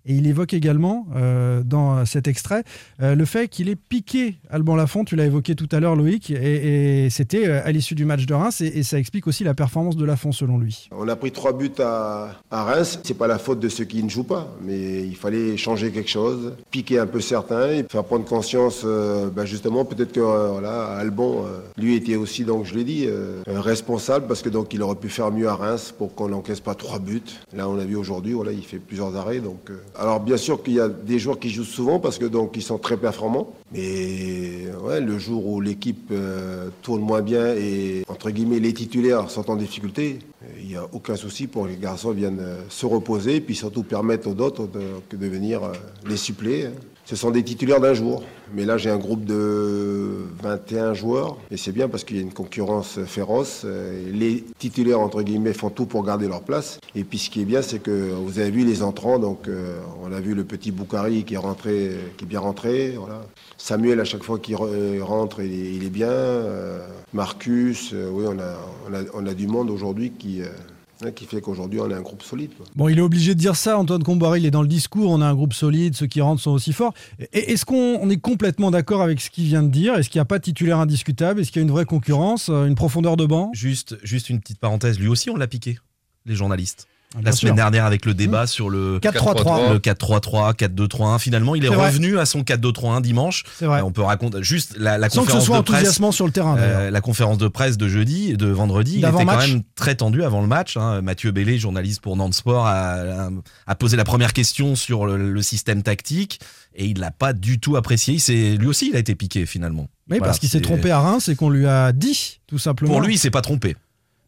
Et il évoque également, euh, dans cet extrait, euh, le fait qu'il ait piqué Alban Lafont. Tu l'as évoqué tout à l'heure, Loïc, et, c'était euh, à l'issue du match de Reims, et, ça explique aussi la performance de Lafont, selon lui. On a pris trois buts à, à Reims. C'est pas la faute de ceux qui ne jouent pas, mais il fallait changer quelque chose, piquer un peu certains et faire prendre conscience. bah, justement, peut-être que voilà, Albon, euh, lui était aussi, donc je l'ai dit, responsable parce que donc il aurait pu faire mieux à Reims pour qu'on n'encaisse pas trois buts. Là, on a vu aujourd'hui, voilà, il fait plusieurs arrêts. Donc, alors bien sûr qu'il y a des joueurs qui jouent souvent parce que ils sont très performants, mais le jour où l'équipe euh, tourne moins bien et entre guillemets les titulaires sont en difficulté, euh, il n'y a aucun souci pour que les garçons viennent euh, se reposer et puis surtout permettre aux autres de, de venir les suppléer. Ce sont des titulaires d'un jour. Mais là, j'ai un groupe de 21 joueurs. Et c'est bien parce qu'il y a une concurrence féroce. Euh, Les titulaires, entre guillemets, font tout pour garder leur place. Et puis, ce qui est bien, c'est que vous avez vu les entrants. Donc, euh, on a vu le petit Boukari qui est rentré, qui est bien rentré. Samuel, à chaque fois qu'il re- rentre, il est, bien. Euh, Marcus, euh, oui, on a, on, a, du monde aujourd'hui qui, euh, hein, qui fait qu'aujourd'hui, on a un groupe solide. quoi. Bon, il est obligé de dire ça, Antoine Comboiré, il est dans le discours, on a un groupe solide, ceux qui rentrent sont aussi forts. Et est-ce qu'on on est complètement d'accord avec ce qu'il vient de dire? Est-ce qu'il n'y a pas de titulaire indiscutable? Est-ce qu'il y a une vraie concurrence, euh, une profondeur de banc? Juste, juste une petite parenthèse. Lui aussi, on l'a piqué, les journalistes. Ah, bien La semaine sûr. dernière, avec le débat sur le 4-3-3. le 4-3-3, 4-2-3-1. Finalement, il est, C'est vrai. revenu à son 4-2-3-1 dimanche. C'est vrai. Et on peut raconter juste la, la Sans que ce conférence soit de presse. enthousiasmant sur le terrain. Euh, la conférence de presse de jeudi et de vendredi, il était quand D'avant-match. même très tendu avant le match. hein. Mathieu Bellé, journaliste pour Nantes Sport, a, a- a posé la première question sur le, le système tactique et il l'a pas du tout apprécié. Il s'est- lui aussi, il a été piqué finalement. Oui, Voilà, parce qu'il s'est c'est- trompé à Reims et qu'on lui a dit, tout simplement. Pour lui, il s'est pas trompé.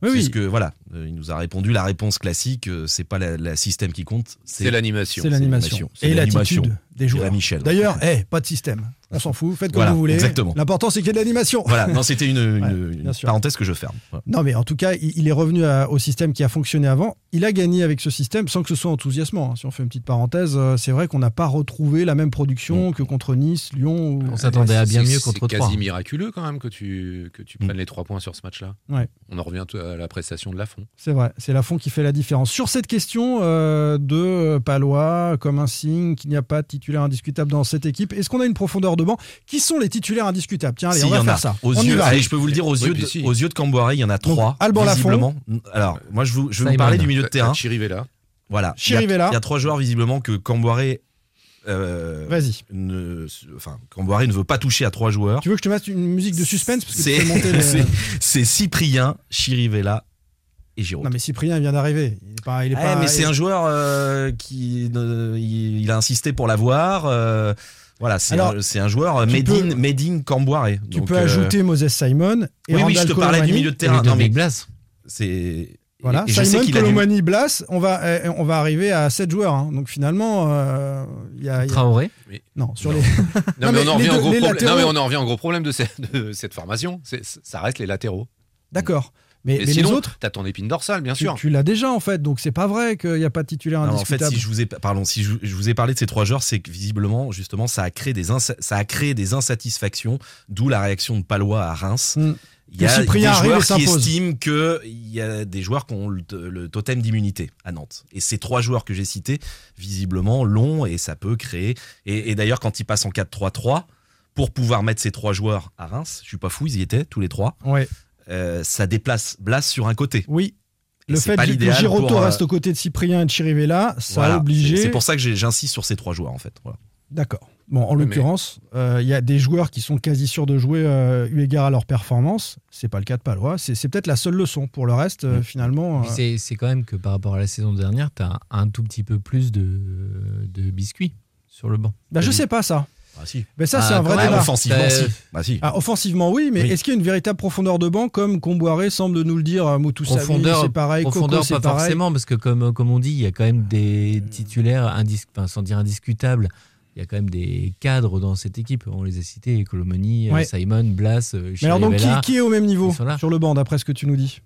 Oui, oui. ce que voilà, euh, il nous a répondu la réponse classique. euh, C'est pas la, la système qui compte, C'est l'animation. C'est l'animation. C'est Et l'animation. l'attitude des joueurs. Michel. D'ailleurs, eh, pas de système. On s'en fout, faites comme Voilà, vous voulez. exactement. L'important, c'est qu'il y ait de l'animation. Voilà, non, c'était une, une- Ouais, une bien sûr. parenthèse que je ferme. Non, mais en tout cas, il il est revenu à- au système qui a fonctionné avant. Il a gagné avec ce système sans que ce soit enthousiasmant. hein. Si on fait une petite parenthèse, euh, c'est vrai qu'on n'a pas retrouvé la même production que contre Nice, Lyon. Ou... On s'attendait à bien C'est- mieux contre C'est 3. quasi miraculeux quand même que tu, que tu Mm. prennes les trois points sur ce match-là. Ouais. On en revient à la prestation de Lafont. C'est vrai, c'est Lafont qui fait la différence. Sur cette question euh, de Palois comme un signe qu'il n'y a pas de titulaire indiscutable dans cette équipe, est-ce qu'on a une profondeur de banc Qui sont les titulaires indiscutables Tiens, allez, Si, on va y en faire a. ça. Aux on y yeux, va. allez, je peux vous le dire, aux, Oui, yeux, de, si. aux yeux de Camboire, il y en a trois. Alban Lafont. Alors, moi, je, vous, je vais vous parler du milieu de terrain. Chirivella. Voilà. Il y, a, Chirivella. il y a trois joueurs, visiblement, que Camboire. Euh, Vas-y. ne, enfin, Camboire ne veut pas toucher à trois joueurs. Tu veux que je te mette une musique de suspense parce que tu C'est les- c'est- Cyprien, Chirivella et Giroud. Non, mais Cyprien il vient d'arriver. Il est pas. Il est Ouais, pas- mais c'est un joueur euh, qui euh, il, il a insisté pour l'avoir. Voilà, c'est un, joueur tu made peux- in, made in Camboire. Tu Donc, peux euh, ajouter Moses Simon et Oui, oui, je te parlais du Colomani. milieu de terrain. Et Non, mais Blas. c'est Voilà, et je sais Simon, qu'il a du- Colomani, Blas, on va, euh, on va arriver à 7 joueurs. hein. Donc finalement, euh, il y a. il y a- Traoré. Non, sur Non. les. Non, mais, mais on en revient au gros problème. latéraux- gros de, cette- de cette formation. C'est- Ça reste les latéraux. D'accord. Mais, les autres, t'as ton épine dorsale, bien tu, sûr. tu l'as déjà en fait. Donc c'est pas vrai qu'il n'y a pas de titulaire Non, en indiscutable. fait, si je vous ai, pardon, si je, je vous ai parlé de ces trois joueurs, c'est que visiblement, justement, ça a créé des, ça a créé des insatisfactions, d'où la réaction de Palois à Reims. Mm. Il y a des joueurs qui estiment qu'il y a des joueurs qui ont le, le totem d'immunité à Nantes. Et ces trois joueurs que j'ai cités, visiblement, l'ont et ça peut créer. Et, et d'ailleurs, quand ils passent en 4-3-3, pour pouvoir mettre ces trois joueurs à Reims, je suis pas fou, ils y étaient tous les trois, Ouais. Euh, ça déplace Blas sur un côté. Oui. Et Le fait que Giroto pour, euh, reste aux côtés de Cyprien et de Chirivella, ça Voilà. a obligé. C'est- pour ça que j'ai- j'insiste sur ces trois joueurs, en fait. Voilà. D'accord. Bon, en l'occurrence, euh, il y a des joueurs qui sont quasi sûrs de jouer euh, eu égard à leur performance. C'est pas le cas de Palois. C'est peut-être la seule leçon. Pour le reste, euh, Mm. finalement. Euh, C'est quand même que par rapport à la saison dernière, tu as un tout petit peu plus de, de biscuits sur le banc. bah, je sais pas ça. Ah si. Mais ça, Ah, c'est un vrai débat. offensivement, Euh, si. Bah si. Ah, offensivement, oui, mais Oui. est-ce qu'il y a une véritable profondeur de banc comme Comboiré semble nous le dire euh, Moutou Profondeur, c'est pareil, profondeur Coco, pas pareil. forcément, parce que comme, comme on dit, il y a quand même des titulaires, indis- enfin, sans dire indiscutables, il y a quand même des cadres dans cette équipe. On les a cités, euh, Ouais. Simon, Blas, euh, Mais alors donc, qui, qui est au même niveau sur le banc, d'après ce que tu nous dis?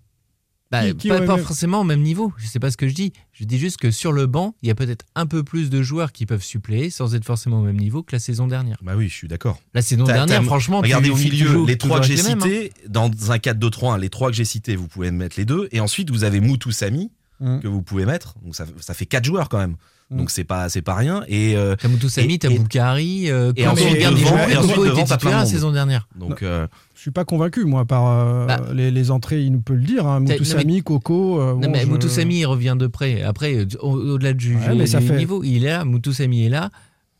Bah, qui- qui pas, aurait pas même- forcément au même niveau. Je sais pas ce que je dis. Je dis juste que sur le banc, il y a peut-être un peu plus de joueurs qui peuvent suppléer sans être forcément au même niveau que la saison dernière. Bah oui, je suis d'accord. La saison dernière, franchement, tu- Regardez au tu milieu, joues les trois que j'ai hein. cités, dans un 4-2-3-1, les trois que j'ai cités, vous pouvez mettre les deux. Et ensuite, vous avez Moutou Samy, Mm. que vous pouvez mettre. Donc ça, ça fait quatre joueurs quand même. Mm. Donc c'est pas, c'est pas rien. Et, euh, T'as Moutou Samy, Et- t'as et- Boukari, euh, et ensuite devant- joueurs, et ensuite devant, t'as plein la saison dernière. donc euh, Je suis pas convaincu, moi, par euh, Bah. les, les entrées, il nous peut le dire. Hein. T'as- Moutou non, mais- Samy, Coco. euh, Non, bon, mais je- Moutou Samy, il revient de près. Après, euh, au- au-delà de juger Ouais, mais ça fait- niveau, il est là. Moutou Samy est là.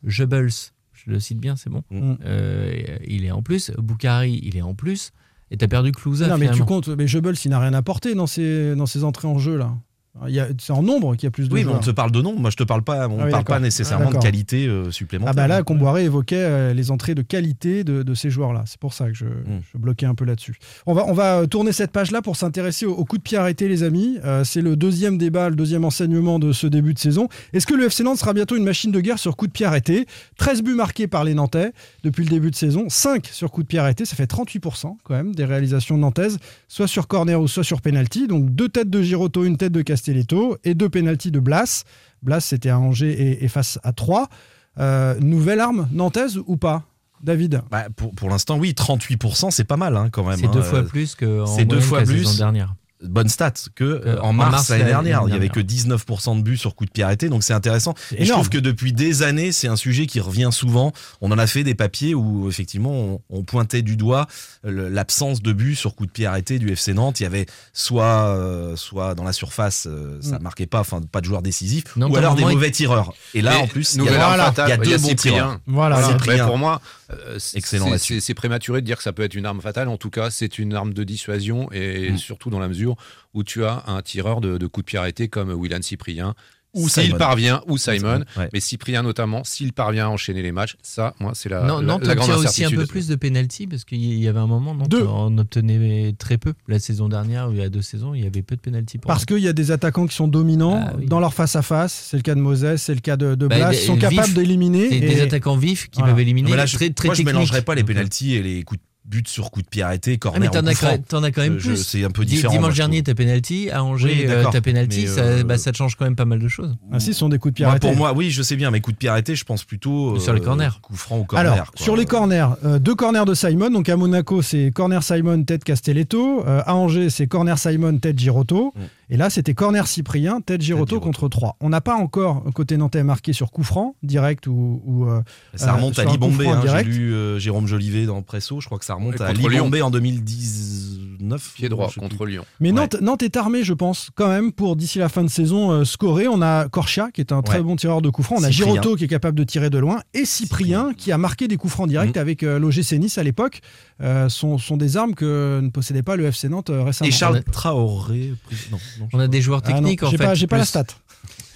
Jebels, je le cite bien, c'est bon. Mm. Euh, il est en plus. Boukari, il est en plus. Et t'as perdu Clouza. Non, mais tu comptes. Mais Jebels, il n'a rien apporté dans ses, dans ses entrées en jeu, là. C'est en nombre qu'il y a plus de oui, mais joueurs. on te parle de nom. Moi, je te parle pas. On Ah oui, parle pas nécessairement Ah, de qualité euh, supplémentaire. Ah bah là, Comboiré évoquait euh, les entrées de qualité de, de ces joueurs-là. C'est pour ça que je, Mm. je bloquais un peu là-dessus. On va, on va euh, tourner cette page-là pour s'intéresser au, au coup de pied arrêté, les amis. Euh, c'est le deuxième débat, le deuxième enseignement de ce début de saison. Est-ce que le FC Nantes sera bientôt une machine de guerre sur coup de pied arrêté? 13 buts marqués par les Nantais depuis le début de saison, 5 sur coup de pied arrêté, ça fait 38% quand même des réalisations nantaises, soit sur corner ou soit sur penalty. Donc deux têtes de Giroto, une tête de Castelletto et deux penalty de Blas. Blas, c'était à Angers et, et face à 3. nouvelle arme nantaise ou pas David? Bah, pour, pour l'instant, oui, 38%, c'est pas mal hein, quand même. C'est hein. deux fois Euh, plus que c'est deux fois la plus. saison dernière. Bonne stat que euh, en en mars, mars l'année l'année dernière. Il y avait que 19% de buts sur coup de pied arrêté, donc c'est intéressant. C'est Et je trouve que depuis des années, c'est un sujet qui revient souvent. On en a fait des papiers où effectivement on, on pointait du doigt le- l'absence de buts sur coup de pied arrêté du FC Nantes. Il y avait soit euh, soit dans la surface, euh, ça Mm. marquait pas, enfin pas de joueurs décisifs, Non, ou alors des mauvais tireurs. Et là, en plus, il y a, il y a deux bons Cyprien. tireurs. Voilà. Cyprien. pour moi, euh, c'est- Excellent c'est- là-dessus. c'est c'est prématuré de dire que ça peut être une arme fatale. En tout cas, c'est une arme de dissuasion et Mm. surtout dans la mesure où tu as un tireur de, de coup de pied arrêté comme William Cyprien Ou s'il Simon. parvient, ou Simon, Ouais. mais Cyprien notamment, s'il parvient à enchaîner les matchs, ça, moi, c'est la, non, la, Nantes la grande aussi un peu plus de pénalty parce qu'il y avait un moment, Nantes Deux. en obtenait très peu. La saison dernière, ou il y a deux saisons, il y avait peu de pénalty pour Parce qu'il y a des attaquants qui sont dominants Ah oui. dans leur face-à-face. C'est le cas de Moses, c'est le cas de, de Bah, Blas. Ils sont vifs, capables d'éliminer. C'est des et- attaquants vifs qui Voilà. peuvent éliminer. Mais là, je, très, très moi, je techniques. mélangerais pas les Donc, pénalties et les coups de but sur coup de pied arrêté, Ah, corner mais ou t'en as, quand- t'en as quand même Je- plus. C'est un peu Di- différent. Dimanche dernier, t'as penalty. À Angers, Oui, euh, t'as penalty. Mais, ça, euh, bah, ça te change quand même pas mal de choses. Ah si, ce sont des coups de pied Moi, arrêtés. pour moi, oui, je sais bien, mais coup de pied arrêté, je pense plutôt Sur les euh, corners. Coup franc ou corner. Alors, quoi. sur les corners, euh, deux corners de Simon. Donc à Monaco, c'est corner Simon, tête Castelletto. Euh, à Angers, c'est corner Simon, tête Girotto. Mm. Et là, c'était corner Cyprien, tête Girotto Girotto. contre 3. On n'a pas encore, côté nantais, marqué sur coup franc, direct ou. ou, euh, Ça euh, remonte à Libombé. hein, J'ai direct. lu euh, Jérôme Jolivet dans Presso. Je crois que ça remonte à Libombé en 2019. Pied droit contre plus. Lyon. Mais Ouais. Nantes, Nantes est armé, je pense, quand même, pour d'ici la fin de saison euh, scorer. On a Corchia, qui est un très Ouais. bon tireur de coups francs. On a Cyprien. Girotto, qui est capable de tirer de loin. Et Cyprien, Cyprien. qui a marqué des coups francs directs Mhm. avec euh, l'OGC Nice à l'époque. Euh, sont, sont des armes que ne possédait pas le FC Nantes euh, récemment. Et Charles Traoré. Non, non, On a des joueurs Ah non, techniques en j'ai fait. pas, j'ai pas la stat.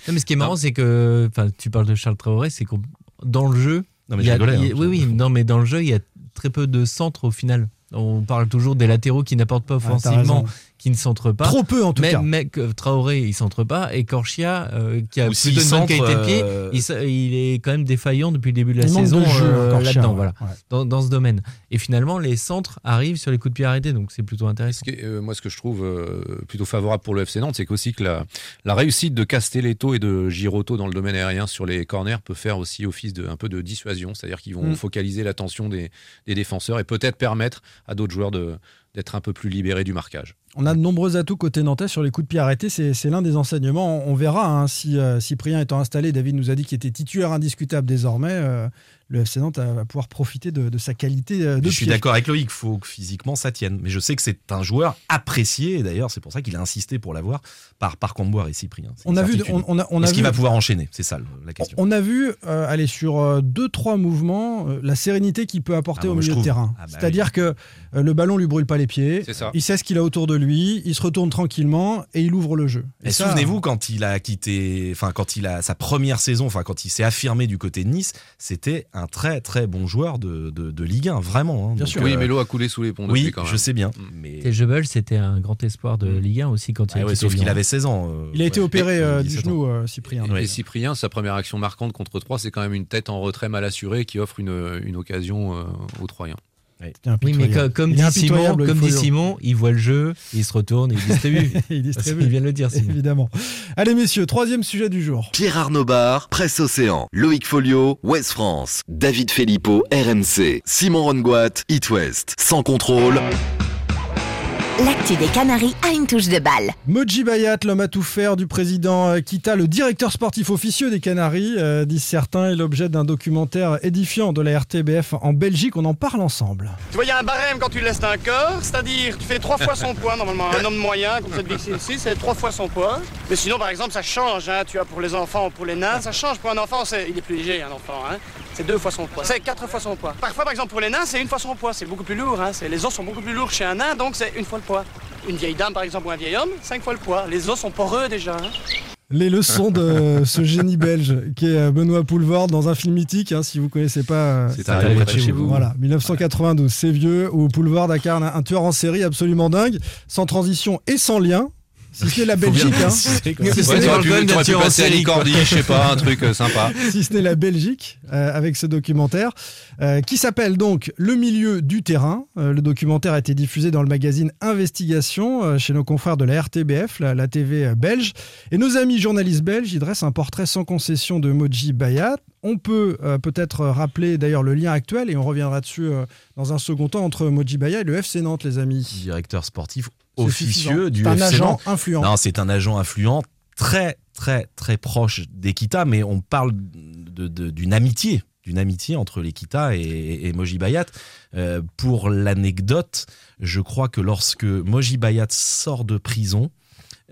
Non, mais ce qui est marrant, c'est que, enfin, tu parles de Charles Traoré, c'est que dans le jeu. Non, mais il y a- je rigolais, il y a- hein. oui, oui, non, mais dans le jeu, il y a très peu de centres au final. On parle toujours des latéraux qui n'apportent pas Ah, offensivement. Qui ne centrent pas. Trop peu en tout mais, cas. mais Traoré, il centre pas, et Corchia, euh, qui a Ou plutôt une bonne centre, qualité de pied, euh, il, est quand même défaillant depuis le début de la Il saison de jeu, euh, Corchia, là-dedans, ouais. voilà, Ouais. dans, dans ce domaine. Et finalement, les centres arrivent sur les coups de pied arrêtés, donc c'est plutôt intéressant. Ce euh, moi, ce que je trouve euh, plutôt favorable pour le FC Nantes, c'est qu'aussi que la, la réussite de Castelletto et de Girotto dans le domaine aérien sur les corners peut faire aussi office de un peu de dissuasion, c'est-à-dire qu'ils vont Mm. focaliser l'attention des, des défenseurs et peut-être permettre à d'autres joueurs de d'être un peu plus libérés du marquage. On a de nombreux atouts côté nantais sur les coups de pied arrêtés. C'est l'un des enseignements. On, on verra hein, si euh, Cyprien étant installé, David nous a dit qu'il était titulaire indiscutable désormais. euh, le FC Nantes va pouvoir profiter de, de sa qualité euh, de Mais je suis pied. d'accord avec Loïc, il faut que physiquement ça tienne. Mais je sais que c'est un joueur apprécié, et d'ailleurs c'est pour ça qu'il a insisté pour l'avoir par, par Camboire et Cyprien. On a vu, certitude. on, on a, on a Est-ce qu'il va pouvoir enchaîner? C'est ça la question. On a vu euh, aller sur euh, deux trois mouvements euh, la sérénité qu'il peut apporter Ah, au milieu de terrain. Ah, bah C'est-à-dire que euh, le ballon lui brûle pas les pieds. Il sait ce qu'il a autour de lui. Il se retourne tranquillement et il ouvre le jeu. Et souvenez-vous quand il a quitté, enfin quand il a sa première saison, enfin quand il s'est affirmé du côté de Nice, c'était un très très bon joueur de, de, de Ligue 1, vraiment. hein. Bien Donc, sûr. Oui, euh, mais l'eau a coulé sous les ponts oui, quand même. je sais bien. Mm. Mais Et Jebel, c'était un grand espoir de Ligue 1 aussi quand il Ah a ouais, quitté sauf qu'il avait 16 ans. euh, Il a été opéré euh, du 17 ans. genou, euh, Cyprien. Et, Ouais. Cyprien, sa première action marquante contre 3, c'est quand même une tête en retrait mal assurée qui offre une, une occasion euh, aux Troyens. Oui, mais comme, Il dit Simon, comme il dit Simon, il voit le jeu, il se retourne et il distribue. il il distribue. vient de le dire, Simon. Évidemment. Allez messieurs, troisième sujet du jour. Pierre Arnaud Bar, Presse Océan, Loïc Folio, Ouest France, David Filippo, RMC, Simon Rongoat, It West, sans contrôle. L'actu des Canaries a une touche de balle. Moji Bayat, l'homme à tout faire du président euh, Kita, le directeur sportif officieux des Canaries, euh, disent certains, est l'objet d'un documentaire édifiant de la RTBF en Belgique. On en parle ensemble. Tu vois, il y a un barème quand tu laisses un corps, c'est-à-dire tu fais trois fois son poids normalement. Un homme moyen, comme cette big ici, c'est trois fois son poids. Mais sinon, par exemple, ça change. Hein, tu vois, pour les enfants ou pour les nains, ça change. Pour un enfant, c'est- il est plus léger, un enfant. Hein. C'est deux fois son poids. C'est quatre fois son poids. Parfois, par exemple, pour les nains, c'est une fois son poids. C'est beaucoup plus lourd. Hein. C'est- Les os sont beaucoup plus lourds chez un nain, donc c'est une fois le poids. Une vieille dame, par exemple, ou un vieil homme, cinq fois le poids. Les os sont poreux déjà. hein. Les leçons de ce génie belge qui est euh, Benoît Poulvord dans un film mythique, hein, si vous connaissez pas. euh, C'est arrivé de chez vous. Voilà, 1992, c'est vieux, où Poulvord incarne un tueur en série absolument dingue, sans transition et sans lien. Si ce n'est la Belgique, hein. Si je sais pas, un truc sympa. si ce n'est la Belgique, euh, avec ce documentaire, euh, qui s'appelle donc Le milieu du terrain. Euh, le documentaire a été diffusé dans le magazine Investigation euh, chez nos confrères de la RTBF, la, la TV belge. Et nos amis journalistes belges y dressent un portrait sans concession de Moji Bayat. On peut euh, peut-être rappeler d'ailleurs le lien actuel, et on reviendra dessus euh, dans un second temps, entre Moji Bayat et le FC Nantes, les amis. Directeur sportif officieux du un FC agent Nantes. influent. Non, c'est un agent influent très très très proche d'Ekita, mais on parle de- de- d'une amitié, d'une amitié entre l'Ekita et, et Moji Bayat. Euh, pour l'anecdote, je crois que lorsque Moji Bayat sort de prison,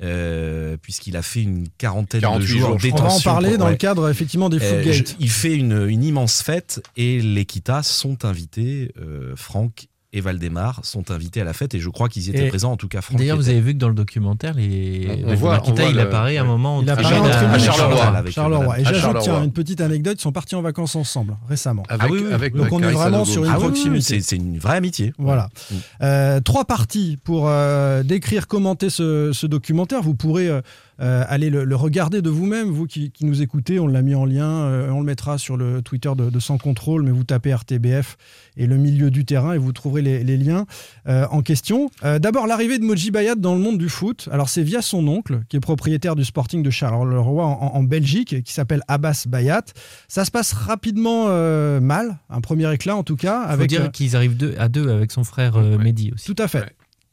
euh, puisqu'il a fait une quarantaine 48 de jours, jours, de On va en détention parler pour- dans ouais. le cadre effectivement des Euh, Footgate. je- il fait une, une immense fête et l'Equita sont invités, euh, Franck et Valdemar sont invités à la fête et je crois qu'ils y étaient Et présents, en tout cas Franck. D'ailleurs, vous avez vu que dans le documentaire, les... On- voit il le- apparaît à un moment. Il apparaît à- Charleroi. Charleroi. avec Charleroi. Et j'ajoute, une petite anecdote, ils sont partis en vacances ensemble récemment. Avec, Ah oui, oui, avec Donc on est vraiment sur une Ah oui, oui, oui, proximité. c'est une vraie amitié. Voilà. Mm. Euh, trois parties pour euh, décrire, commenter ce, ce documentaire. Vous pourrez euh, aller le, le regarder de vous-même, vous qui, qui nous écoutez. On l'a mis en lien, euh, on le mettra sur le Twitter de, de Sans Contrôle, mais vous tapez RTBF et le milieu du terrain et vous trouverez les, les liens euh, en question. Euh, D'abord, l'arrivée de Moji Bayat dans le monde du foot. Alors, c'est via son oncle, qui est propriétaire du Sporting de Charleroi en, en Belgique, qui s'appelle Abbas Bayat. Ça se passe rapidement euh, mal, un premier éclat en tout cas. Il faut avec, dire qu'ils arrivent deux, à deux avec son frère euh, Mehdi aussi. tout à fait.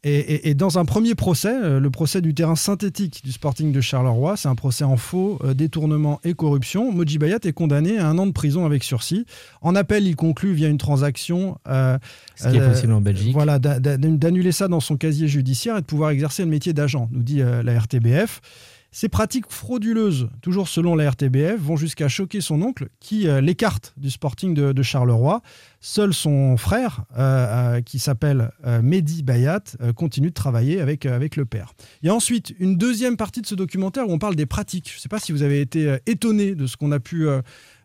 Et, et- et dans un premier procès, euh, le procès du terrain synthétique du Sporting de Charleroi, c'est un procès en faux, euh, détournement et corruption. Moji Bayat est condamné à un an de prison avec sursis. En appel, il conclut via une transaction. euh, Ce qui est possible en Belgique. Voilà, d'a- d'a- d'annuler ça dans son casier judiciaire et de pouvoir exercer le métier d'agent, nous dit la RTBF. Ces pratiques frauduleuses, toujours selon la RTBF, vont jusqu'à choquer son oncle qui euh, l'écarte du Sporting de, Charleroi. Seul son frère, euh, euh, qui s'appelle Mehdi Bayat, continue de travailler avec, avec le père. Il y a ensuite une deuxième partie de ce documentaire où on parle des pratiques. Je ne sais pas si vous avez été étonné de ce qu'on a pu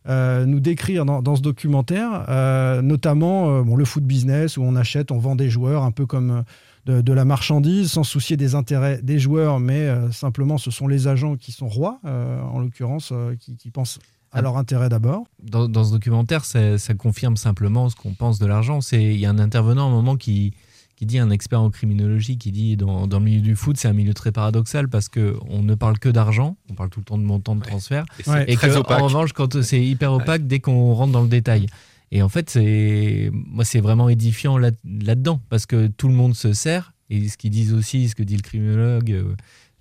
nous décrire dans, ce documentaire, notamment le foot business où on achète, on vend des joueurs un peu comme de, de la marchandise, sans soucier des intérêts des joueurs, mais euh, simplement ce sont les agents qui sont rois, euh, en l'occurrence, euh, qui, qui pensent à Ah. leur intérêt d'abord. Dans, dans ce documentaire, ça, ça confirme simplement ce qu'on pense de l'argent. C'est Il y a un intervenant à un moment qui, qui dit, un expert en criminologie, qui dit dans, dans le milieu du foot, c'est un milieu très paradoxal parce qu'on ne parle que d'argent, on parle tout le temps de montant de transfert, Et Ouais. que, en revanche, quand c'est hyper opaque, dès qu'on rentre dans le détail. Et en fait, c'est moi, c'est vraiment édifiant là- là-dedans parce que tout le monde se sert. Et ce qu'ils disent aussi, ce que dit le criminologue, euh,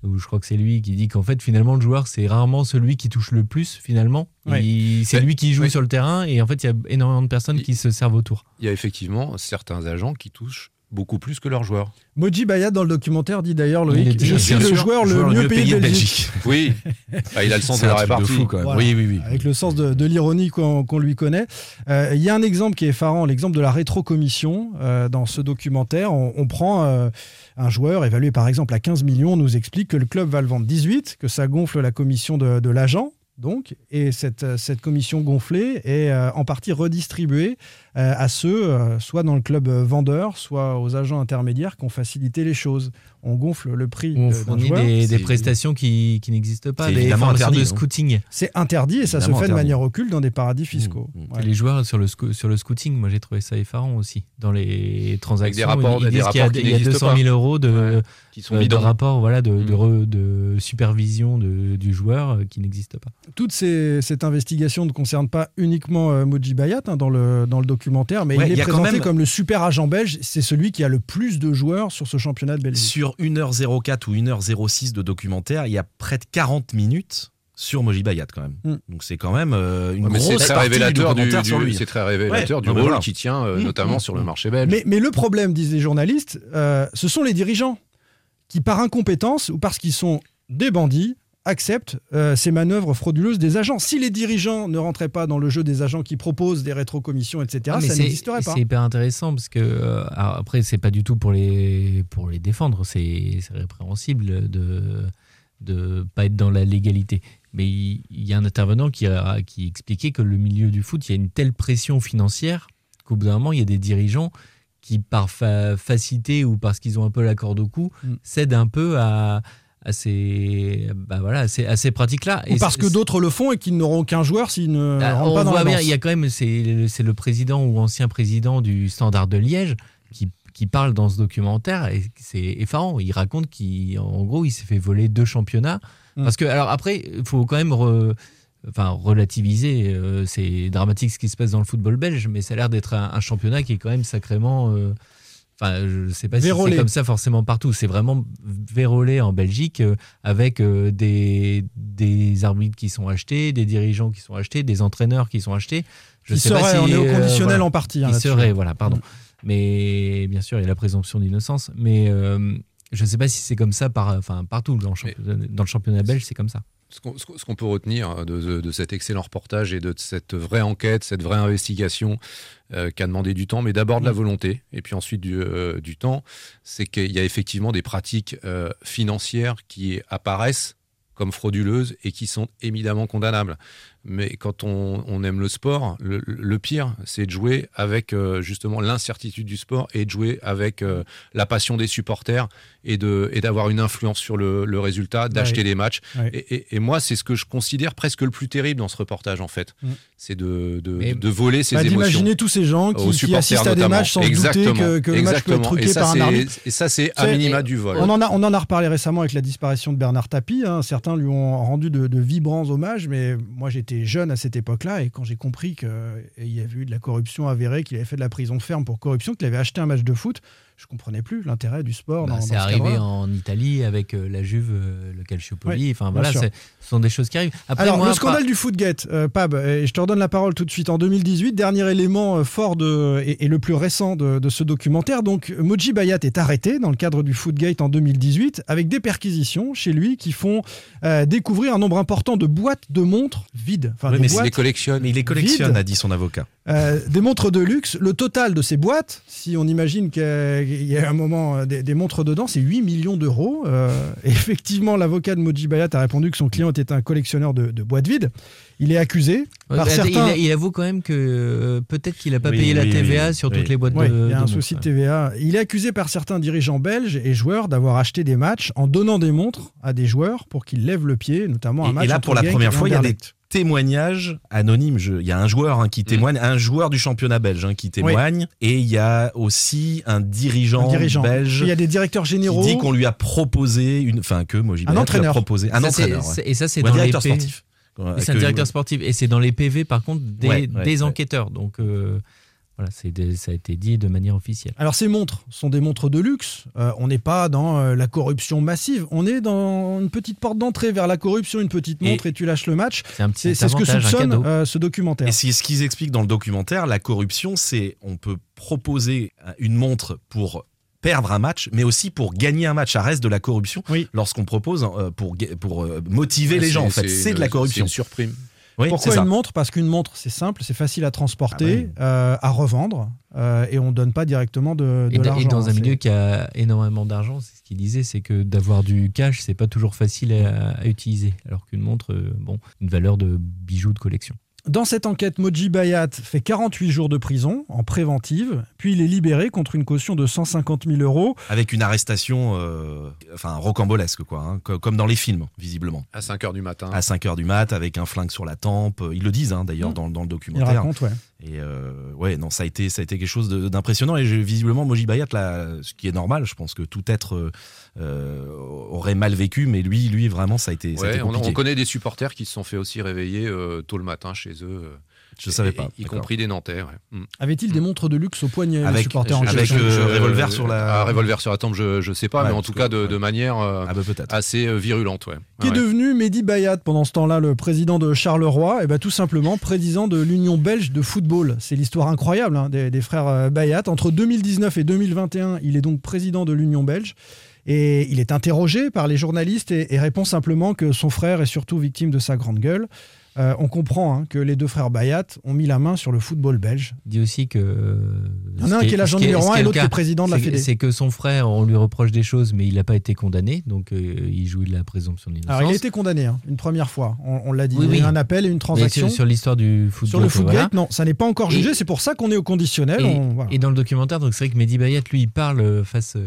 ou je crois que c'est lui qui dit qu'en fait, finalement, le joueur, c'est rarement celui qui touche le plus, finalement. Ouais. Il- C'est Mais- lui qui joue sur le terrain et en fait, il y a énormément de personnes Il- qui se servent autour. Il y a effectivement certains agents qui touchent beaucoup plus que leurs joueurs. Moji Bayat, dans le documentaire, dit d'ailleurs, Il Loïc, je suis le joueur le joueur mieux payé de Belgique. Oui, Ah, il a le sens de la de répartie. fou quand même. Voilà. Oui, oui, oui. avec le sens de, de l'ironie qu'on lui connaît. Euh, Il y a un exemple qui est effarant, l'exemple de la rétrocommission. Euh, dans ce documentaire, on, on prend euh, un joueur évalué par exemple à 15 millions, on nous explique que le club va le vendre 18, que ça gonfle la commission de, de l'agent. Donc, et cette, euh, cette commission gonflée est euh, en partie redistribuée euh, à ceux, euh, soit dans le club euh, vendeur, soit aux agents intermédiaires qui ont facilité les choses. On gonfle le prix On de- joueur. des, des prestations qui, qui n'existent pas, C'est des évidemment formations interdit, de non scouting. C'est interdit et ça se fait de manière occulte dans des paradis fiscaux. Mmh, mmh. Ouais. Les joueurs sur le, sur le scouting, moi j'ai trouvé ça effarant aussi. Dans les transactions, rapports- ils des disent qu'il y a, rapports qui il y a n'existent 200 000 pas. euros de, Ouais, Qui sont euh, de bidons. rapports voilà, de, de, Mm. re- de supervision de- du joueur euh, qui n'existe pas. Toute ces- cette investigation ne concerne pas uniquement euh, Moji Bayat hein, dans, le, dans le documentaire, mais Ouais, il est a quand présenté même- comme le super agent belge. C'est celui qui a le plus de joueurs sur ce championnat de Belgique. Sur 1h04 ou 1h06 de documentaire, il y a près de 40 minutes sur Moji Bayat quand même. Mm. Donc c'est quand même euh, une Ouais, mais c'est grosse très partie du révélateur du, documentaire du- sur lui. c'est très révélateur Ouais, du non, rôle voilà. qui tient euh, Mmh, notamment mmh, sur le marché belge. Mais, mais le problème, disent les journalistes, euh, ce sont les dirigeants qui, par incompétence ou parce qu'ils sont des bandits, acceptent euh, ces manœuvres frauduleuses des agents. Si les dirigeants ne rentraient pas dans le jeu des agents qui proposent des rétrocommissions, etc., Ah, ça n'existerait pas. C'est hyper intéressant parce que euh, après c'est pas du tout pour les pour les défendre, c'est répréhensible de de pas être dans la légalité. Mais il, il y a un intervenant qui a qui expliquait que le milieu du foot, il y a une telle pression financière qu'au bout d'un moment il y a des dirigeants qui par fa- facilité ou parce qu'ils ont un peu la corde au cou Mm. cèdent un peu à à ces, bah voilà, à ces, à ces pratiques-là. Ou parce que d'autres le font et qu'ils n'auront aucun joueur s'ils ne ah, rentrent on pas dans voit la bien, il y a quand même, c'est le président ou ancien président du Standard de Liège qui, qui parle dans ce documentaire et c'est effarant. Il raconte qu'en gros, il s'est fait voler deux championnats. Mm. Parce que, alors après, il faut quand même re- enfin, relativiser. euh, c'est dramatique ce qui se passe dans le football belge, mais ça a l'air d'être un, un championnat qui est quand même sacrément. euh, Enfin, je ne sais pas si c'est comme ça forcément partout. C'est vraiment vérolé en Belgique euh, avec euh, des, des arbitres qui sont achetés, des dirigeants qui sont achetés, des entraîneurs qui sont achetés. Je Qui sais pas si, on est au euh, conditionnel voilà. en partie. hein, là-dessus. serait, voilà, pardon. Mm. Mais bien sûr, il y a la présomption d'innocence. Mais euh, je ne sais pas si c'est comme ça par, enfin, partout dans le, championnat, dans le championnat belge, c'est comme ça. Ce qu'on peut retenir de, de- de cet excellent reportage et de cette vraie enquête, cette vraie investigation euh, qui a demandé du temps, mais d'abord de la volonté et puis ensuite du, euh, du temps, c'est qu'il y a effectivement des pratiques euh, financières qui apparaissent comme frauduleuses et qui sont évidemment condamnables. Mais quand on, on aime le sport, le, le pire, c'est de jouer avec euh, justement l'incertitude du sport et de jouer avec euh, la passion des supporters et d'avoir une influence sur le, le résultat, d'acheter Ouais. des matchs. Ouais. Et, et- et moi, c'est ce que je considère presque le plus terrible dans ce reportage, en fait. Mm. C'est de, de, Mais- de voler ses Bah, émotions. D'imaginer tous ces gens qui, qui assistent à des matchs sans Exactement. douter que, que le match peut être truqué par un arbitre. Et ça, c'est à minima du vol. On en, a, on en a reparlé récemment avec la disparition de Bernard Tapie. hein. Certains lui ont rendu de, de vibrants hommages, mais moi j'étais jeune à cette époque-là et quand j'ai compris qu'il y avait eu de la corruption avérée, qu'il avait fait de la prison ferme pour corruption, qu'il avait acheté un match de foot, je comprenais plus l'intérêt du sport. Bah, dans, c'est dans arrivé en Italie avec euh, la Juve, euh, le Calciopoli. Ouais, enfin voilà, c'est- ce sont des choses qui arrivent. Après, Alors, moi, le scandale par- du Footgate, euh, Pab, et je te redonne la parole tout de suite. En 2018, dernier élément euh, fort de, et, et le plus récent de, de ce documentaire. Donc, Moji Bayat est arrêté dans le cadre du Footgate en 2018 avec des perquisitions chez lui qui font euh, découvrir un nombre important de boîtes de montres vides. Enfin, Oui, des mais boîtes il les collectionne. Il les collectionne, vides. a dit son avocat. Euh, des montres de luxe. Le total de ces boîtes, si on imagine qu'il y a un moment euh, des, des montres dedans, c'est 8 millions d'euros. Euh, effectivement, l'avocat de Moji Bayat a répondu que son client était un collectionneur de, de boîtes vides. Il est accusé Ouais, par bah, certains. il, il avoue quand même que euh, peut-être qu'il n'a pas Oui, payé la TVA oui, sur oui. toutes les boîtes Ouais, de. Il y a un montres, souci de. TVA. Il est accusé par certains dirigeants belges et joueurs d'avoir acheté des matchs en donnant des montres à des joueurs pour qu'ils lèvent le pied, notamment un Et, match et là, pour la première fois, il y a des. Témoignages anonymes. Je- Il y a un joueur hein, qui Mm. témoigne, un joueur du championnat belge hein, qui témoigne, et il y a aussi un dirigeant, Un dirigeant. belge. Il y a des directeurs généraux. Qui dit qu'on lui a proposé une, enfin que Moji Un Bayat lui a entraîneur. proposé un Ça, entraîneur. ouais. Et ça, c'est dans directeur sportif. C'est un directeur sportif et c'est dans les PV par contre des, Ouais, ouais, des ouais. enquêteurs. Donc euh, voilà, c'est des- ça a été dit de manière officielle. Alors ces montres sont des montres de luxe. Euh, on n'est pas dans euh, la corruption massive. On est dans une petite porte d'entrée vers la corruption, une petite montre et, tu lâches le match. C'est un petit C'est ce que avantage, un soupçonne cadeau. euh, ce documentaire. Et c'est ce qu'ils expliquent dans le documentaire, la corruption, c'est on peut proposer une montre pour perdre un match, mais aussi pour gagner un match. Ça reste de la corruption lorsqu'on propose euh, pour, pour euh, motiver les C'est- gens. En fait, c'est de la corruption. c'est une surprime. Oui, Pourquoi une montre? Parce qu'une montre, c'est simple, c'est facile à transporter, Ah euh, à revendre, euh, et on ne donne pas directement de, l'argent. et dans un milieu qui a énormément d'argent, c'est ce qu'il disait, c'est que d'avoir du cash, c'est pas toujours facile à, à utiliser. Alors qu'une montre, euh, bon, une valeur de bijoux de collection. Dans cette enquête, Moji Bayat fait 48 jours de prison en préventive, puis il est libéré contre une caution de 150 000 euros. Avec une arrestation, euh, enfin rocambolesque, quoi, hein, co- comme dans les films, visiblement. À 5h du matin. À 5h du mat, avec un flingue sur la tempe. Ils le disent hein, d'ailleurs Mm. dans, dans le Il documentaire. raconte, ouais. Et euh, ouais, non, ça a été, ça a été quelque chose d'impressionnant. Et visiblement, Moji Bayat, là, ce qui est normal, je pense que tout être euh, euh, aurait mal vécu, mais lui, lui, vraiment, ça a été, ça a Ouais, été on, connaît des supporters qui se sont fait aussi réveiller euh, tôt le matin chez eux. Euh, Je et- savais pas, Y compris des Nantais. ouais. Mm. Avait-il des montres de luxe au poignet, les Avec- supporters en avec, question euh, revolver sur la- Ah, revolver sur la tempe, je, je sais pas, Ouais, mais en tout cas de, de manière euh, Ah bah peut-être. assez euh, virulente. Ouais. Qui est devenu Mehdi Bayat pendant ce temps-là, le président de Charleroi Et ben tout simplement président de l'Union belge de football. C'est l'histoire incroyable hein, des, des frères euh, Bayat. Entre 2019 et 2021, il est donc président de l'Union belge. Et il est interrogé par les journalistes et, et répond simplement que son frère est surtout victime de sa grande gueule. Euh, on comprend hein, que les deux frères Bayat ont mis la main sur le football belge. Dit aussi que. Il y en a un qui est l'agent numéro un et l'autre qui est président de la Fédé. C'est que son frère, on lui reproche des choses, mais il n'a pas été condamné, donc euh, il jouit de la présomption d'innocence. Alors il a été condamné hein, une première fois, on, on l'a dit. Oui, il y a eu oui. un appel et une transaction. sur, sur l'histoire du football. Sur le voilà. non, ça n'est pas encore jugé, c'est pour ça qu'on est au conditionnel. Et, on- voilà. et dans le documentaire, donc c'est vrai que Mehdi Bayat, lui, il parle euh, face à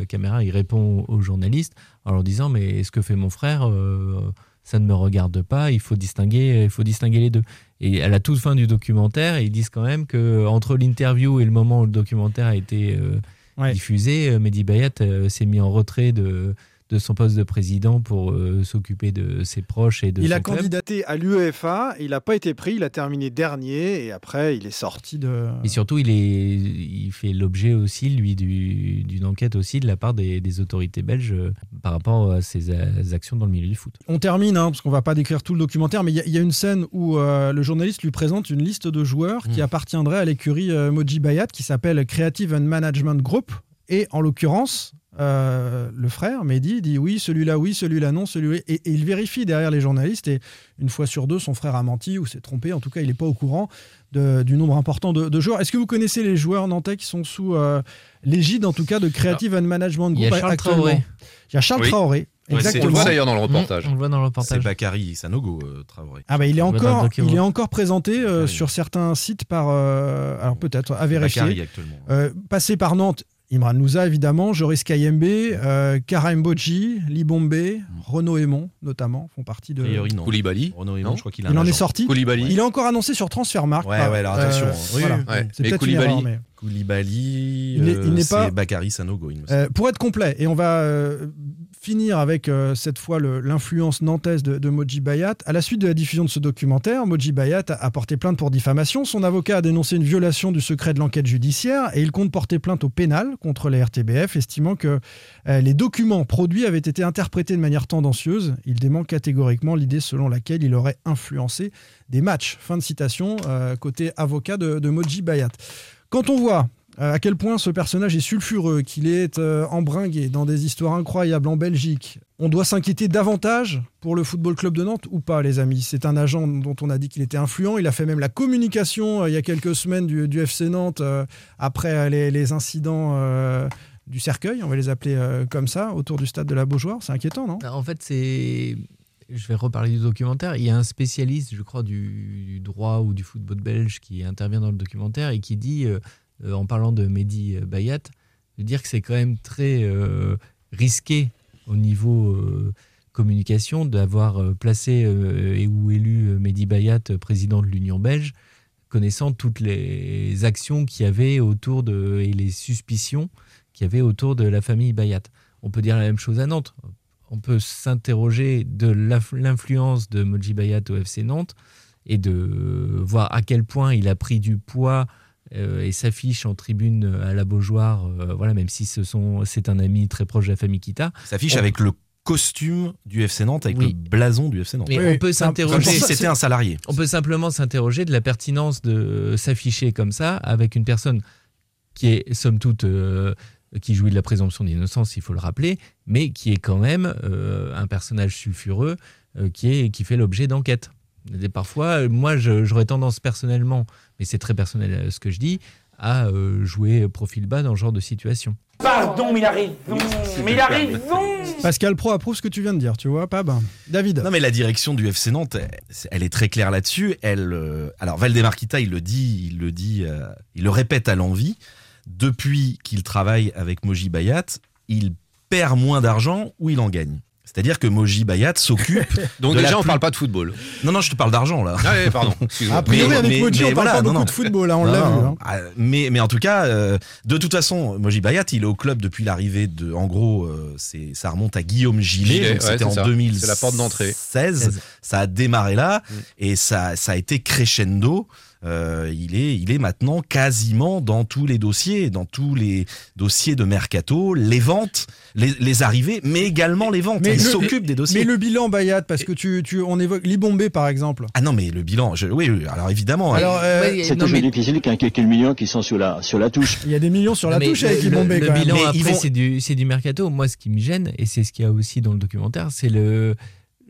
la caméra, il répond aux journalistes en leur disant Mais ce que fait mon frère, euh, ça ne me regarde pas, il faut distinguer, il faut distinguer les deux. Et à la toute fin du documentaire, ils disent quand même que entre l'interview et le moment où le documentaire a été euh, Ouais. diffusé, euh, Mehdi Bayat euh, s'est mis en retrait de, de son poste de président pour euh, s'occuper de ses proches et de il son a club. candidaté à l'UEFA, il n'a pas été pris, il a terminé dernier et après il est sorti de. Et surtout, il, est, il fait l'objet aussi, lui, du- d'une enquête aussi de la part des, des autorités belges euh, par rapport à ses a- actions dans le milieu du foot. On termine, hein, parce qu'on va pas décrire tout le documentaire, mais il y, a- il y a une scène où euh, le journaliste lui présente une liste de joueurs qui appartiendraient à l'écurie euh, Moji Bayat qui s'appelle Creative and Management Group. Et en l'occurrence, euh, le frère, Mehdi, dit oui, celui-là oui, celui-là non, celui-là. Et, et il vérifie derrière les journalistes. Et une fois sur deux, son frère a menti ou s'est trompé. En tout cas, il n'est pas au courant de- du nombre important de, de joueurs. Est-ce que vous connaissez les joueurs nantais qui sont sous euh, l'égide, en tout cas, de Creative and Management Il y a Group Charles Traoré. Il y a Charles Oui. Traoré. C'est- Exactement. on le voit d'ailleurs dans le reportage. On le voit dans le C'est reportage. Bakary Sanogo, euh, Traoré. Ah bah il est encore, il est encore présenté euh, sur certains sites par, euh, alors peut-être à vérifier. Bakary actuellement. Euh, passé par Nantes, Imran Nouza évidemment, Joris Kayembe, euh, Karim Bodji, Libombe, Renaud Aymon notamment font partie de. Priori, non. Koulibaly. Renaud Aymon, je crois qu'il a Il un en est sorti. Koulibaly. Il est encore annoncé sur Transfermarkt. Ouais, ouais, alors attention. euh, Oui, voilà. Ouais. C'est Mais peut-être une Koulibaly- erreur, mais- Koulibaly, Il n'est- il euh, n'est c'est pas- Bakary Sanogo, il me semble. Euh, pour être complet, et on va euh, finir avec euh, cette fois l'influence nantaise de, de Moji Bayat. À la suite de la diffusion de ce documentaire, Moji Bayat a, porté plainte pour diffamation. Son avocat a dénoncé une violation du secret de l'enquête judiciaire et il compte porter plainte au pénal contre les RTBF, estimant que euh, les documents produits avaient été interprétés de manière tendancieuse. Il dément catégoriquement l'idée selon laquelle il aurait influencé des matchs. Fin de citation, euh, côté avocat de, de Moji Bayat. Quand on voit euh, à quel point ce personnage est sulfureux, qu'il est euh, embringué dans des histoires incroyables en Belgique, on doit s'inquiéter davantage pour le Football Club de Nantes ou pas, les amis? C'est un agent dont on a dit qu'il était influent. Il a fait même la communication euh, il y a quelques semaines du, FC Nantes euh, après les, incidents du cercueil, on va les appeler comme ça, autour du stade de la Beaujoire. C'est inquiétant, non? En fait, c'est. Je vais reparler du documentaire. Il y a un spécialiste, je crois, du, droit ou du football belge qui intervient dans le documentaire et qui dit, en parlant de Mehdi Bayat, de dire que c'est quand même très euh, risqué au niveau euh, communication d'avoir euh, placé euh, et ou élu euh, Mehdi Bayat euh, président de l'Union belge, connaissant toutes les actions qu'il y avait autour de et les suspicions qu'il y avait autour de la famille Bayat. On peut dire la même chose à Nantes. On peut s'interroger de l'inf- l'influence de Moji Bayat au FC Nantes et de voir à quel point il a pris du poids euh, et s'affiche en tribune à la Beaujoire, euh, voilà, même si ce sont, c'est un ami très proche de la famille Kita. s'affiche On- avec le costume du FC Nantes, avec Oui. le blason du FC Nantes. Mais on peut s'interroger. Comme si c'était un salarié. On peut simplement s'interroger de la pertinence de s'afficher comme ça avec une personne qui est, somme toute, euh, qui jouit de la présomption d'innocence, il faut le rappeler, mais qui est quand même euh, un personnage sulfureux euh, qui, est, qui fait l'objet d'enquêtes. Et Parfois, euh, moi, j'aurais tendance personnellement, mais c'est très personnel euh, ce que je dis, à euh, jouer profil bas dans ce genre de situation. Pardon, mais il a raison. Mais il a raison. Pascal Pro approuve ce que tu viens de dire, tu vois, Pab David Non mais la direction du FC Nantes, elle, elle est très claire là-dessus. Elle, euh, alors Valdemarquita, il le dit, il le dit, euh, il le répète à l'envie. Depuis qu'il travaille avec Moji Bayat, il perd moins d'argent ou il en gagne. C'est-à-dire que Moji Bayat s'occupe. Donc de déjà, la on plus- parle pas de football. Non, non, je te parle d'argent là. Ah ouais, pardon. A priori, avec Moji, on parle pas beaucoup de football, hein, on l'a vu. hein. Ah, Mais, mais en tout cas, euh, de toute façon, Moji Bayat, il est au club depuis l'arrivée de. En gros, euh, c'est, ça remonte à Guillaume Gillet. Gillet, donc ouais, c'était c'est en ça. 2016. C'est la porte d'entrée. 16. Ça a démarré là et ça, ça a été crescendo. Euh, il, est, il est maintenant quasiment dans tous les dossiers, dans tous les dossiers de mercato, les ventes, les, les arrivées, mais également les ventes. il le- s'occupe des dossiers. Mais le bilan Bayat, parce que tu, tu, on évoque Libombé par exemple. Ah non, mais le bilan, je- oui, oui, alors évidemment. Alors, euh, Ouais, C'est non, toujours mais- difficile a quelques millions qui sont sur la, sur la touche. Il y a des millions sur la Mais touche le- avec le, Libombé le quand même. bilan après, vont- c'est du, c'est du mercato. Moi, ce qui me gêne, et c'est ce qu'il y a aussi dans le documentaire, c'est le,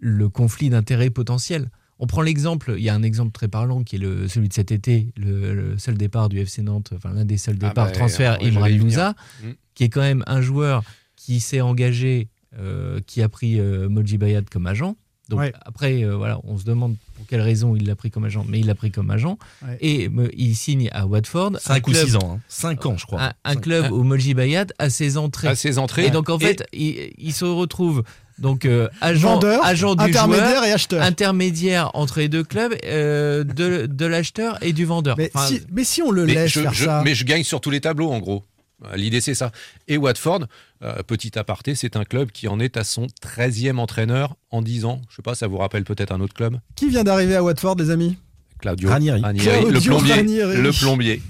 le conflit d'intérêts potentiel. On prend l'exemple, il y a un exemple très parlant qui est le, celui de cet été, le, le seul départ du FC Nantes, enfin l'un des seuls Ah départs bah, transfert, ouais, Imran. Louza, Mm. qui est quand même un joueur qui s'est engagé, euh, qui a pris euh, Moji Bayat comme agent. Donc Ouais. après, euh, voilà, on se demande pour quelle raison il l'a pris comme agent, mais il l'a pris comme agent. Ouais. Et me- il signe à Watford. 5 un ou club- 6 ans. 5 ans, je crois. un, club où Moji Bayat a ses entrées. À ses entrées. Et donc en Et- fait, il, il se retrouve donc euh, agent, Vendeur, agent du intermédiaire joueur, et acheteur. intermédiaire entre les deux clubs, euh, de, de l'acheteur et du vendeur. Mais, Enfin, si, mais si on le mais laisse je, faire je- ça. mais je gagne sur tous les tableaux, en gros. L'idée, c'est ça. Et Watford, euh, petit aparté, c'est un club qui en est à son 13e entraîneur en 10 ans. Je sais pas, ça vous rappelle peut-être un autre club? Qui vient d'arriver à Watford, les amis? Claudio Ranieri. le Claudio plombier. Ranieri. Le plombier.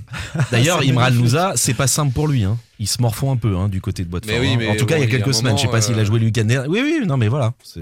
D'ailleurs, Imran. Louza, c'est pas simple pour lui. Hein. Ils se morfont un peu hein, du côté de Boitefort. Mais oui, mais en tout cas, bon, il y a il quelques semaines, je sais pas moment, s'il a euh, joué le week-end dernier. Oui, oui, non, mais voilà. c'est-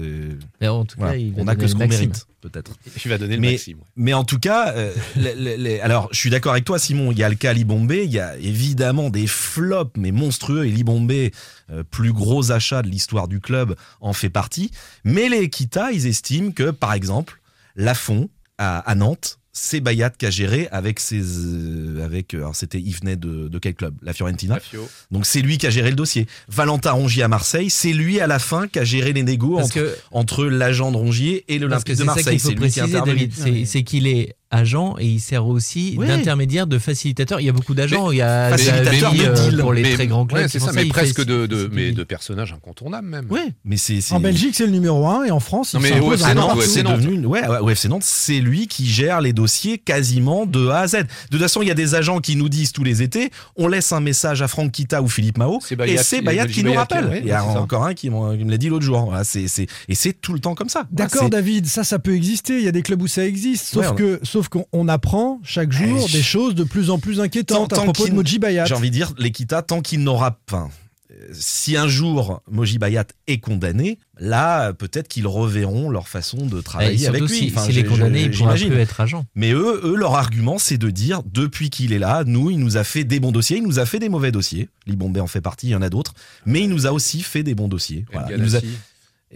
Mais en tout cas, voilà. il va on a que ce qu'on mérite, peut-être. Il va donner le mais, maximum. mais en tout cas, euh, les- les- les- alors je suis d'accord avec toi, Simon. Il y a le cas Libombé, il y a évidemment des flops, mais monstrueux. Et Libombé, euh, plus gros achat de l'histoire du club, en fait partie. Mais les Kita, ils estiment que, par exemple, Lafont à, à Nantes, c'est Bayat qui a géré avec ses, euh, avec, euh, alors c'était, il venait de, de quel club? La Fiorentina. Fio. Donc c'est lui qui a géré le dossier. Valentin Rongier à Marseille, c'est lui à la fin qui a géré les négos Parce entre, que- entre l'agent de Rongier et l'Olympique de Marseille. C'est lui qui a intervenu. C'est qu'il est agent et il sert aussi Oui. d'intermédiaire, de facilitateur. Il y a beaucoup d'agents. Il y a Facilitateur Xavi, de euh, deal. pour les Mais- très grands clubs. ouais, c'est ça, mais il presque fait- de, de, mais de personnages incontournables même. Ouais, mais c'est En Belgique, c'est le numéro 1 et en France, il Non, mais s'impose au FC un peu Ah non, Nantes, partout. ouais, c'est devenu ouais, ouais, au FC Nantes, c'est lui qui gère les dossiers quasiment de A à Z. De toute façon, il y a des agents qui nous disent tous les étés, on laisse un message à Franck Kita ou Philippe Mao, et c'est Bayat qui nous rappelle. il y a encore un qui, me l'a dit l'autre jour. Voilà, c'est- c'est- et c'est tout le temps comme ça. D'accord, David, ça, ça peut exister. Il y a des clubs où ça existe. Sauf que, sauf qu'on on apprend chaque jour Eh, des choses de plus en plus inquiétantes Tant- à propos de Moji Bayat. J'ai envie de dire, l'Equita, tant qu'il n'aura. Euh, si un jour Moji Bayat est condamné, là, peut-être qu'ils reverront leur façon de travailler surtout, avec lui. si- Enfin, s'il est condamné, il pourra plus être agent. Mais eux, eux, leur argument, c'est de dire, depuis qu'il est là, nous, il nous a fait des bons dossiers, il nous a fait des mauvais dossiers. Libombé en fait partie, il y en a d'autres. Mais il nous a aussi fait des bons dossiers. Voilà. Il nous a-.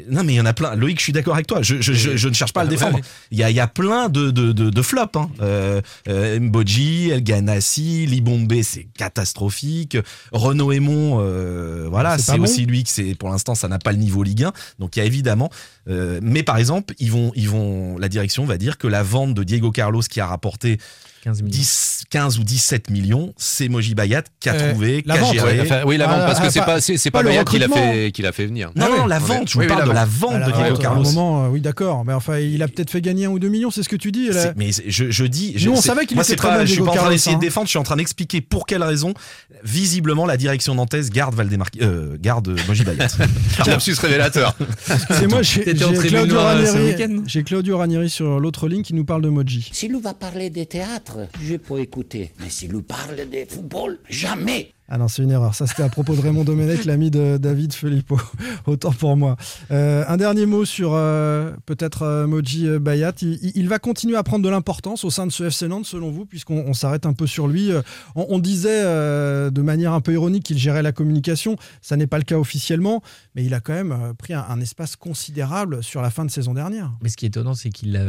Non, mais il y en a plein. Loïc, je suis d'accord avec toi. Je, je, je, je ne cherche pas à le défendre. Il y a, il y a plein de, de, de, de flops. Hein. Euh, euh, Mboji, El Ganassi, Libombé, c'est catastrophique. Renaud Aymon, euh, voilà, C'est bon. aussi lui que c'est. Pour l'instant, ça n'a pas le niveau Ligue 1. Donc il y a évidemment. euh, mais par exemple, ils vont, ils vont, la direction va dire que la vente de Diego Carlos qui a rapporté 15 millions. 10, 15 ou 17 millions, c'est Moji Bayat qui a Euh, trouvé, la qui a vente, géré. Ouais, enfin, oui, la vente, Ah, parce que ah, c'est pas- pas, c'est, pas pas, Bayat qui l'a recrutement. fait, qui l'a fait venir. Non, Ah non, la vente, je oui, vous parle la de la vente. vente Ah, de Diego vente, Carlos. moment, euh, oui, d'accord. Mais enfin, il a peut-être fait gagner un ou deux millions, c'est ce que tu dis. là. Mais je, je dis. je- Nous, on savait qu'il était très pas, bon, Je suis pas en train d'essayer hein. de défendre, je suis en train d'expliquer pour quelle raison, visiblement, la direction nantaise garde Valdemar, euh, garde Moji Bayat. Lapsus révélateur. C'est moi, j'ai Claudio, Ranieri, week-end j'ai Claudio Ranieri sur l'autre ligne qui nous parle de Moji. S'il nous va parler des théâtres, je peux écouter. Mais s'il nous parle de football, jamais. Ah non, c'est une erreur. Ça, c'était à propos de Raymond Domenech, l'ami de David Filippo. Autant pour moi. Euh, un dernier mot sur euh, peut-être euh, Moji euh, Bayat. Il, va continuer à prendre de l'importance au sein de ce FC Nantes, selon vous, puisqu'on on s'arrête un peu sur lui. On, on disait euh, de manière un peu ironique qu'il gérait la communication. Ça n'est pas le cas officiellement, mais il a quand même pris un, un espace considérable sur la fin de saison dernière. Mais ce qui est étonnant, c'est qu'il a.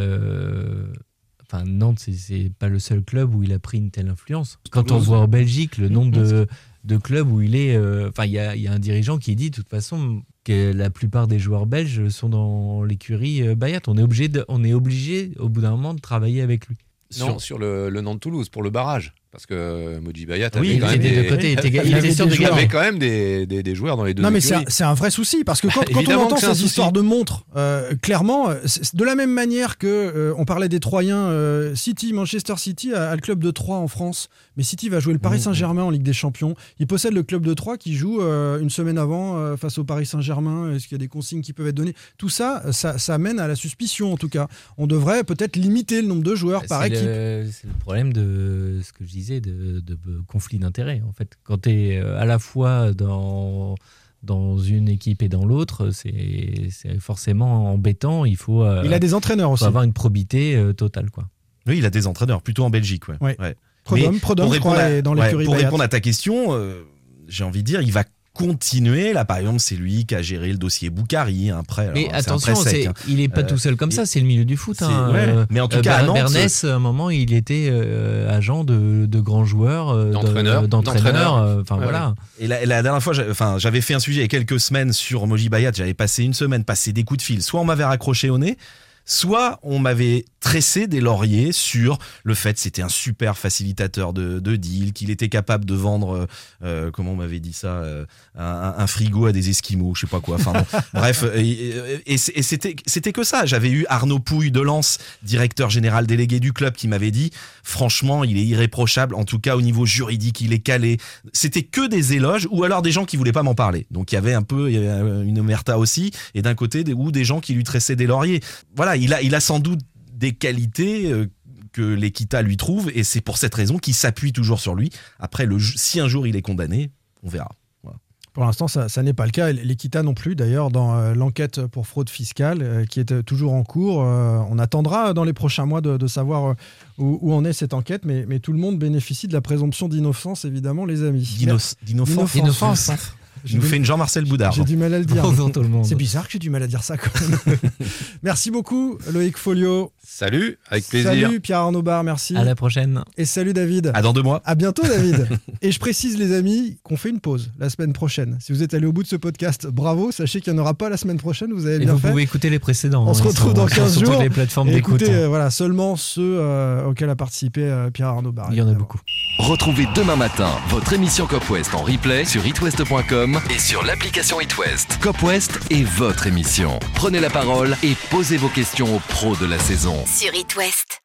Enfin, Nantes, c'est- pas le seul club où il a pris une telle influence. Quand on voit en Belgique le nombre de, de clubs où il est. euh, Enfin, il y a, il y a un dirigeant qui dit, de toute façon, que la plupart des joueurs belges sont dans l'écurie euh, Bayat. On est obligé, de- on est obligé, au bout d'un moment, de travailler avec lui. Non, sur le, le Nantes-Toulouse, pour le barrage. Parce que Moji Bayat Oui, avait il quand même était de des... côté, il était- il avait sûr des de joueurs. avait quand même des, des, des joueurs dans les deux Non, mais c'est un, écuries. c'est un vrai souci parce que quand, quand on entend ces histoires de montres, euh, clairement, euh, de la même manière que euh, on parlait des Troyens, euh, City, Manchester City a, a le club de Troyes en France, mais City va jouer le Paris Saint-Germain en Ligue des Champions. Il possède le club de Troyes qui joue euh, une semaine avant euh, face au Paris Saint-Germain. Est-ce qu'il y a des consignes qui peuvent être données? Tout ça, ça, ça amène à la suspicion en tout cas. On devrait peut-être limiter le nombre de joueurs par C'est équipe. c'est le problème de ce que je disais, de, de conflit d'intérêts. En fait, quand tu es à la fois dans, dans une équipe et dans l'autre, c'est c'est forcément embêtant. Il faut, euh, Il a des entraîneurs faut aussi. avoir une probité euh, totale. Quoi. Oui, il a des entraîneurs, plutôt en Belgique. Ouais. Ouais. Mais Prodhomme, pour je crois, répondre à- est dans ouais, l'écurie Pour Bayat. répondre à ta question, euh, j'ai envie de dire, il va continuer. Là, par exemple, c'est lui qui a géré le dossier Boukari, un prêt. Mais alors, c'est un attention, prêt sec, hein. il n'est pas Euh, tout seul comme ça, c'est le milieu du foot. hein. ouais. Euh, Mais en tout euh, cas, à Nantes, Bernès, à un moment, il était euh, agent de, de grands joueurs, euh, de- D'entraîneurs. euh, Enfin Ouais, voilà. Et la, la dernière fois, j'avais fait un sujet il y a quelques semaines sur Moji Bayat. J'avais passé une semaine, passé des coups de fil. Soit on m'avait raccroché au nez, soit on m'avait tressé des lauriers sur le fait que c'était un super facilitateur de, de deal, qu'il était capable de vendre, euh, euh, comment on m'avait dit ça, euh, un, un frigo à des Esquimaux, je sais pas quoi. Enfin bon, bref, et, c'était c'était que ça. J'avais eu Arnaud Pouille de Lens, directeur général délégué du club, qui m'avait dit, franchement, il est irréprochable. En tout cas, au niveau juridique, il est calé. C'était que des éloges ou alors des gens qui voulaient pas m'en parler. Donc il y avait un peu il y avait une omerta aussi, et d'un côté des, ou des gens qui lui tressaient des lauriers. Voilà, il a il a sans doute des qualités euh, que l'Equita lui trouve, et c'est pour cette raison qu'il s'appuie toujours sur lui. Après, le, si un jour il est condamné, On verra. Pour l'instant, ça, ça n'est pas le cas. L'Equita non plus, d'ailleurs, dans euh, l'enquête pour fraude fiscale euh, qui est toujours en cours. Euh, on attendra dans les prochains mois de, de savoir où, où en est cette enquête, mais, mais tout le monde bénéficie de la présomption d'innocence, évidemment, les amis. D'inno- D'innocence. Il nous fait une Jean-Marcel Boudard. J'ai du mal à le dire. Bonjour tout le monde. C'est bizarre que j'ai du mal à dire ça quand même. merci beaucoup, Loïc Folio. Salut, avec plaisir. Salut, Pierre Arnaud Bar, merci. À la prochaine. Et salut, David. À dans deux mois. À bientôt, David. Et je précise, les amis, qu'on fait une pause la semaine prochaine. Si vous êtes allé au bout de ce podcast, bravo. Sachez qu'il n'y en aura pas la semaine prochaine. Vous avez Et bien vous fait. pouvez écouter les précédents. On se hein, retrouve sur- dans sur 15 toutes jours. les plateformes d'écoute. écoutez, euh, voilà, seulement ceux euh, auxquels a participé euh, Pierre Arnaud Barret. Il y en a beaucoup. Retrouvez demain matin votre émission Cop West en replay sur itwest.com et sur l'application itwest. Cop West est votre émission. Prenez la parole et posez vos questions aux pros de la saison. Sur It West.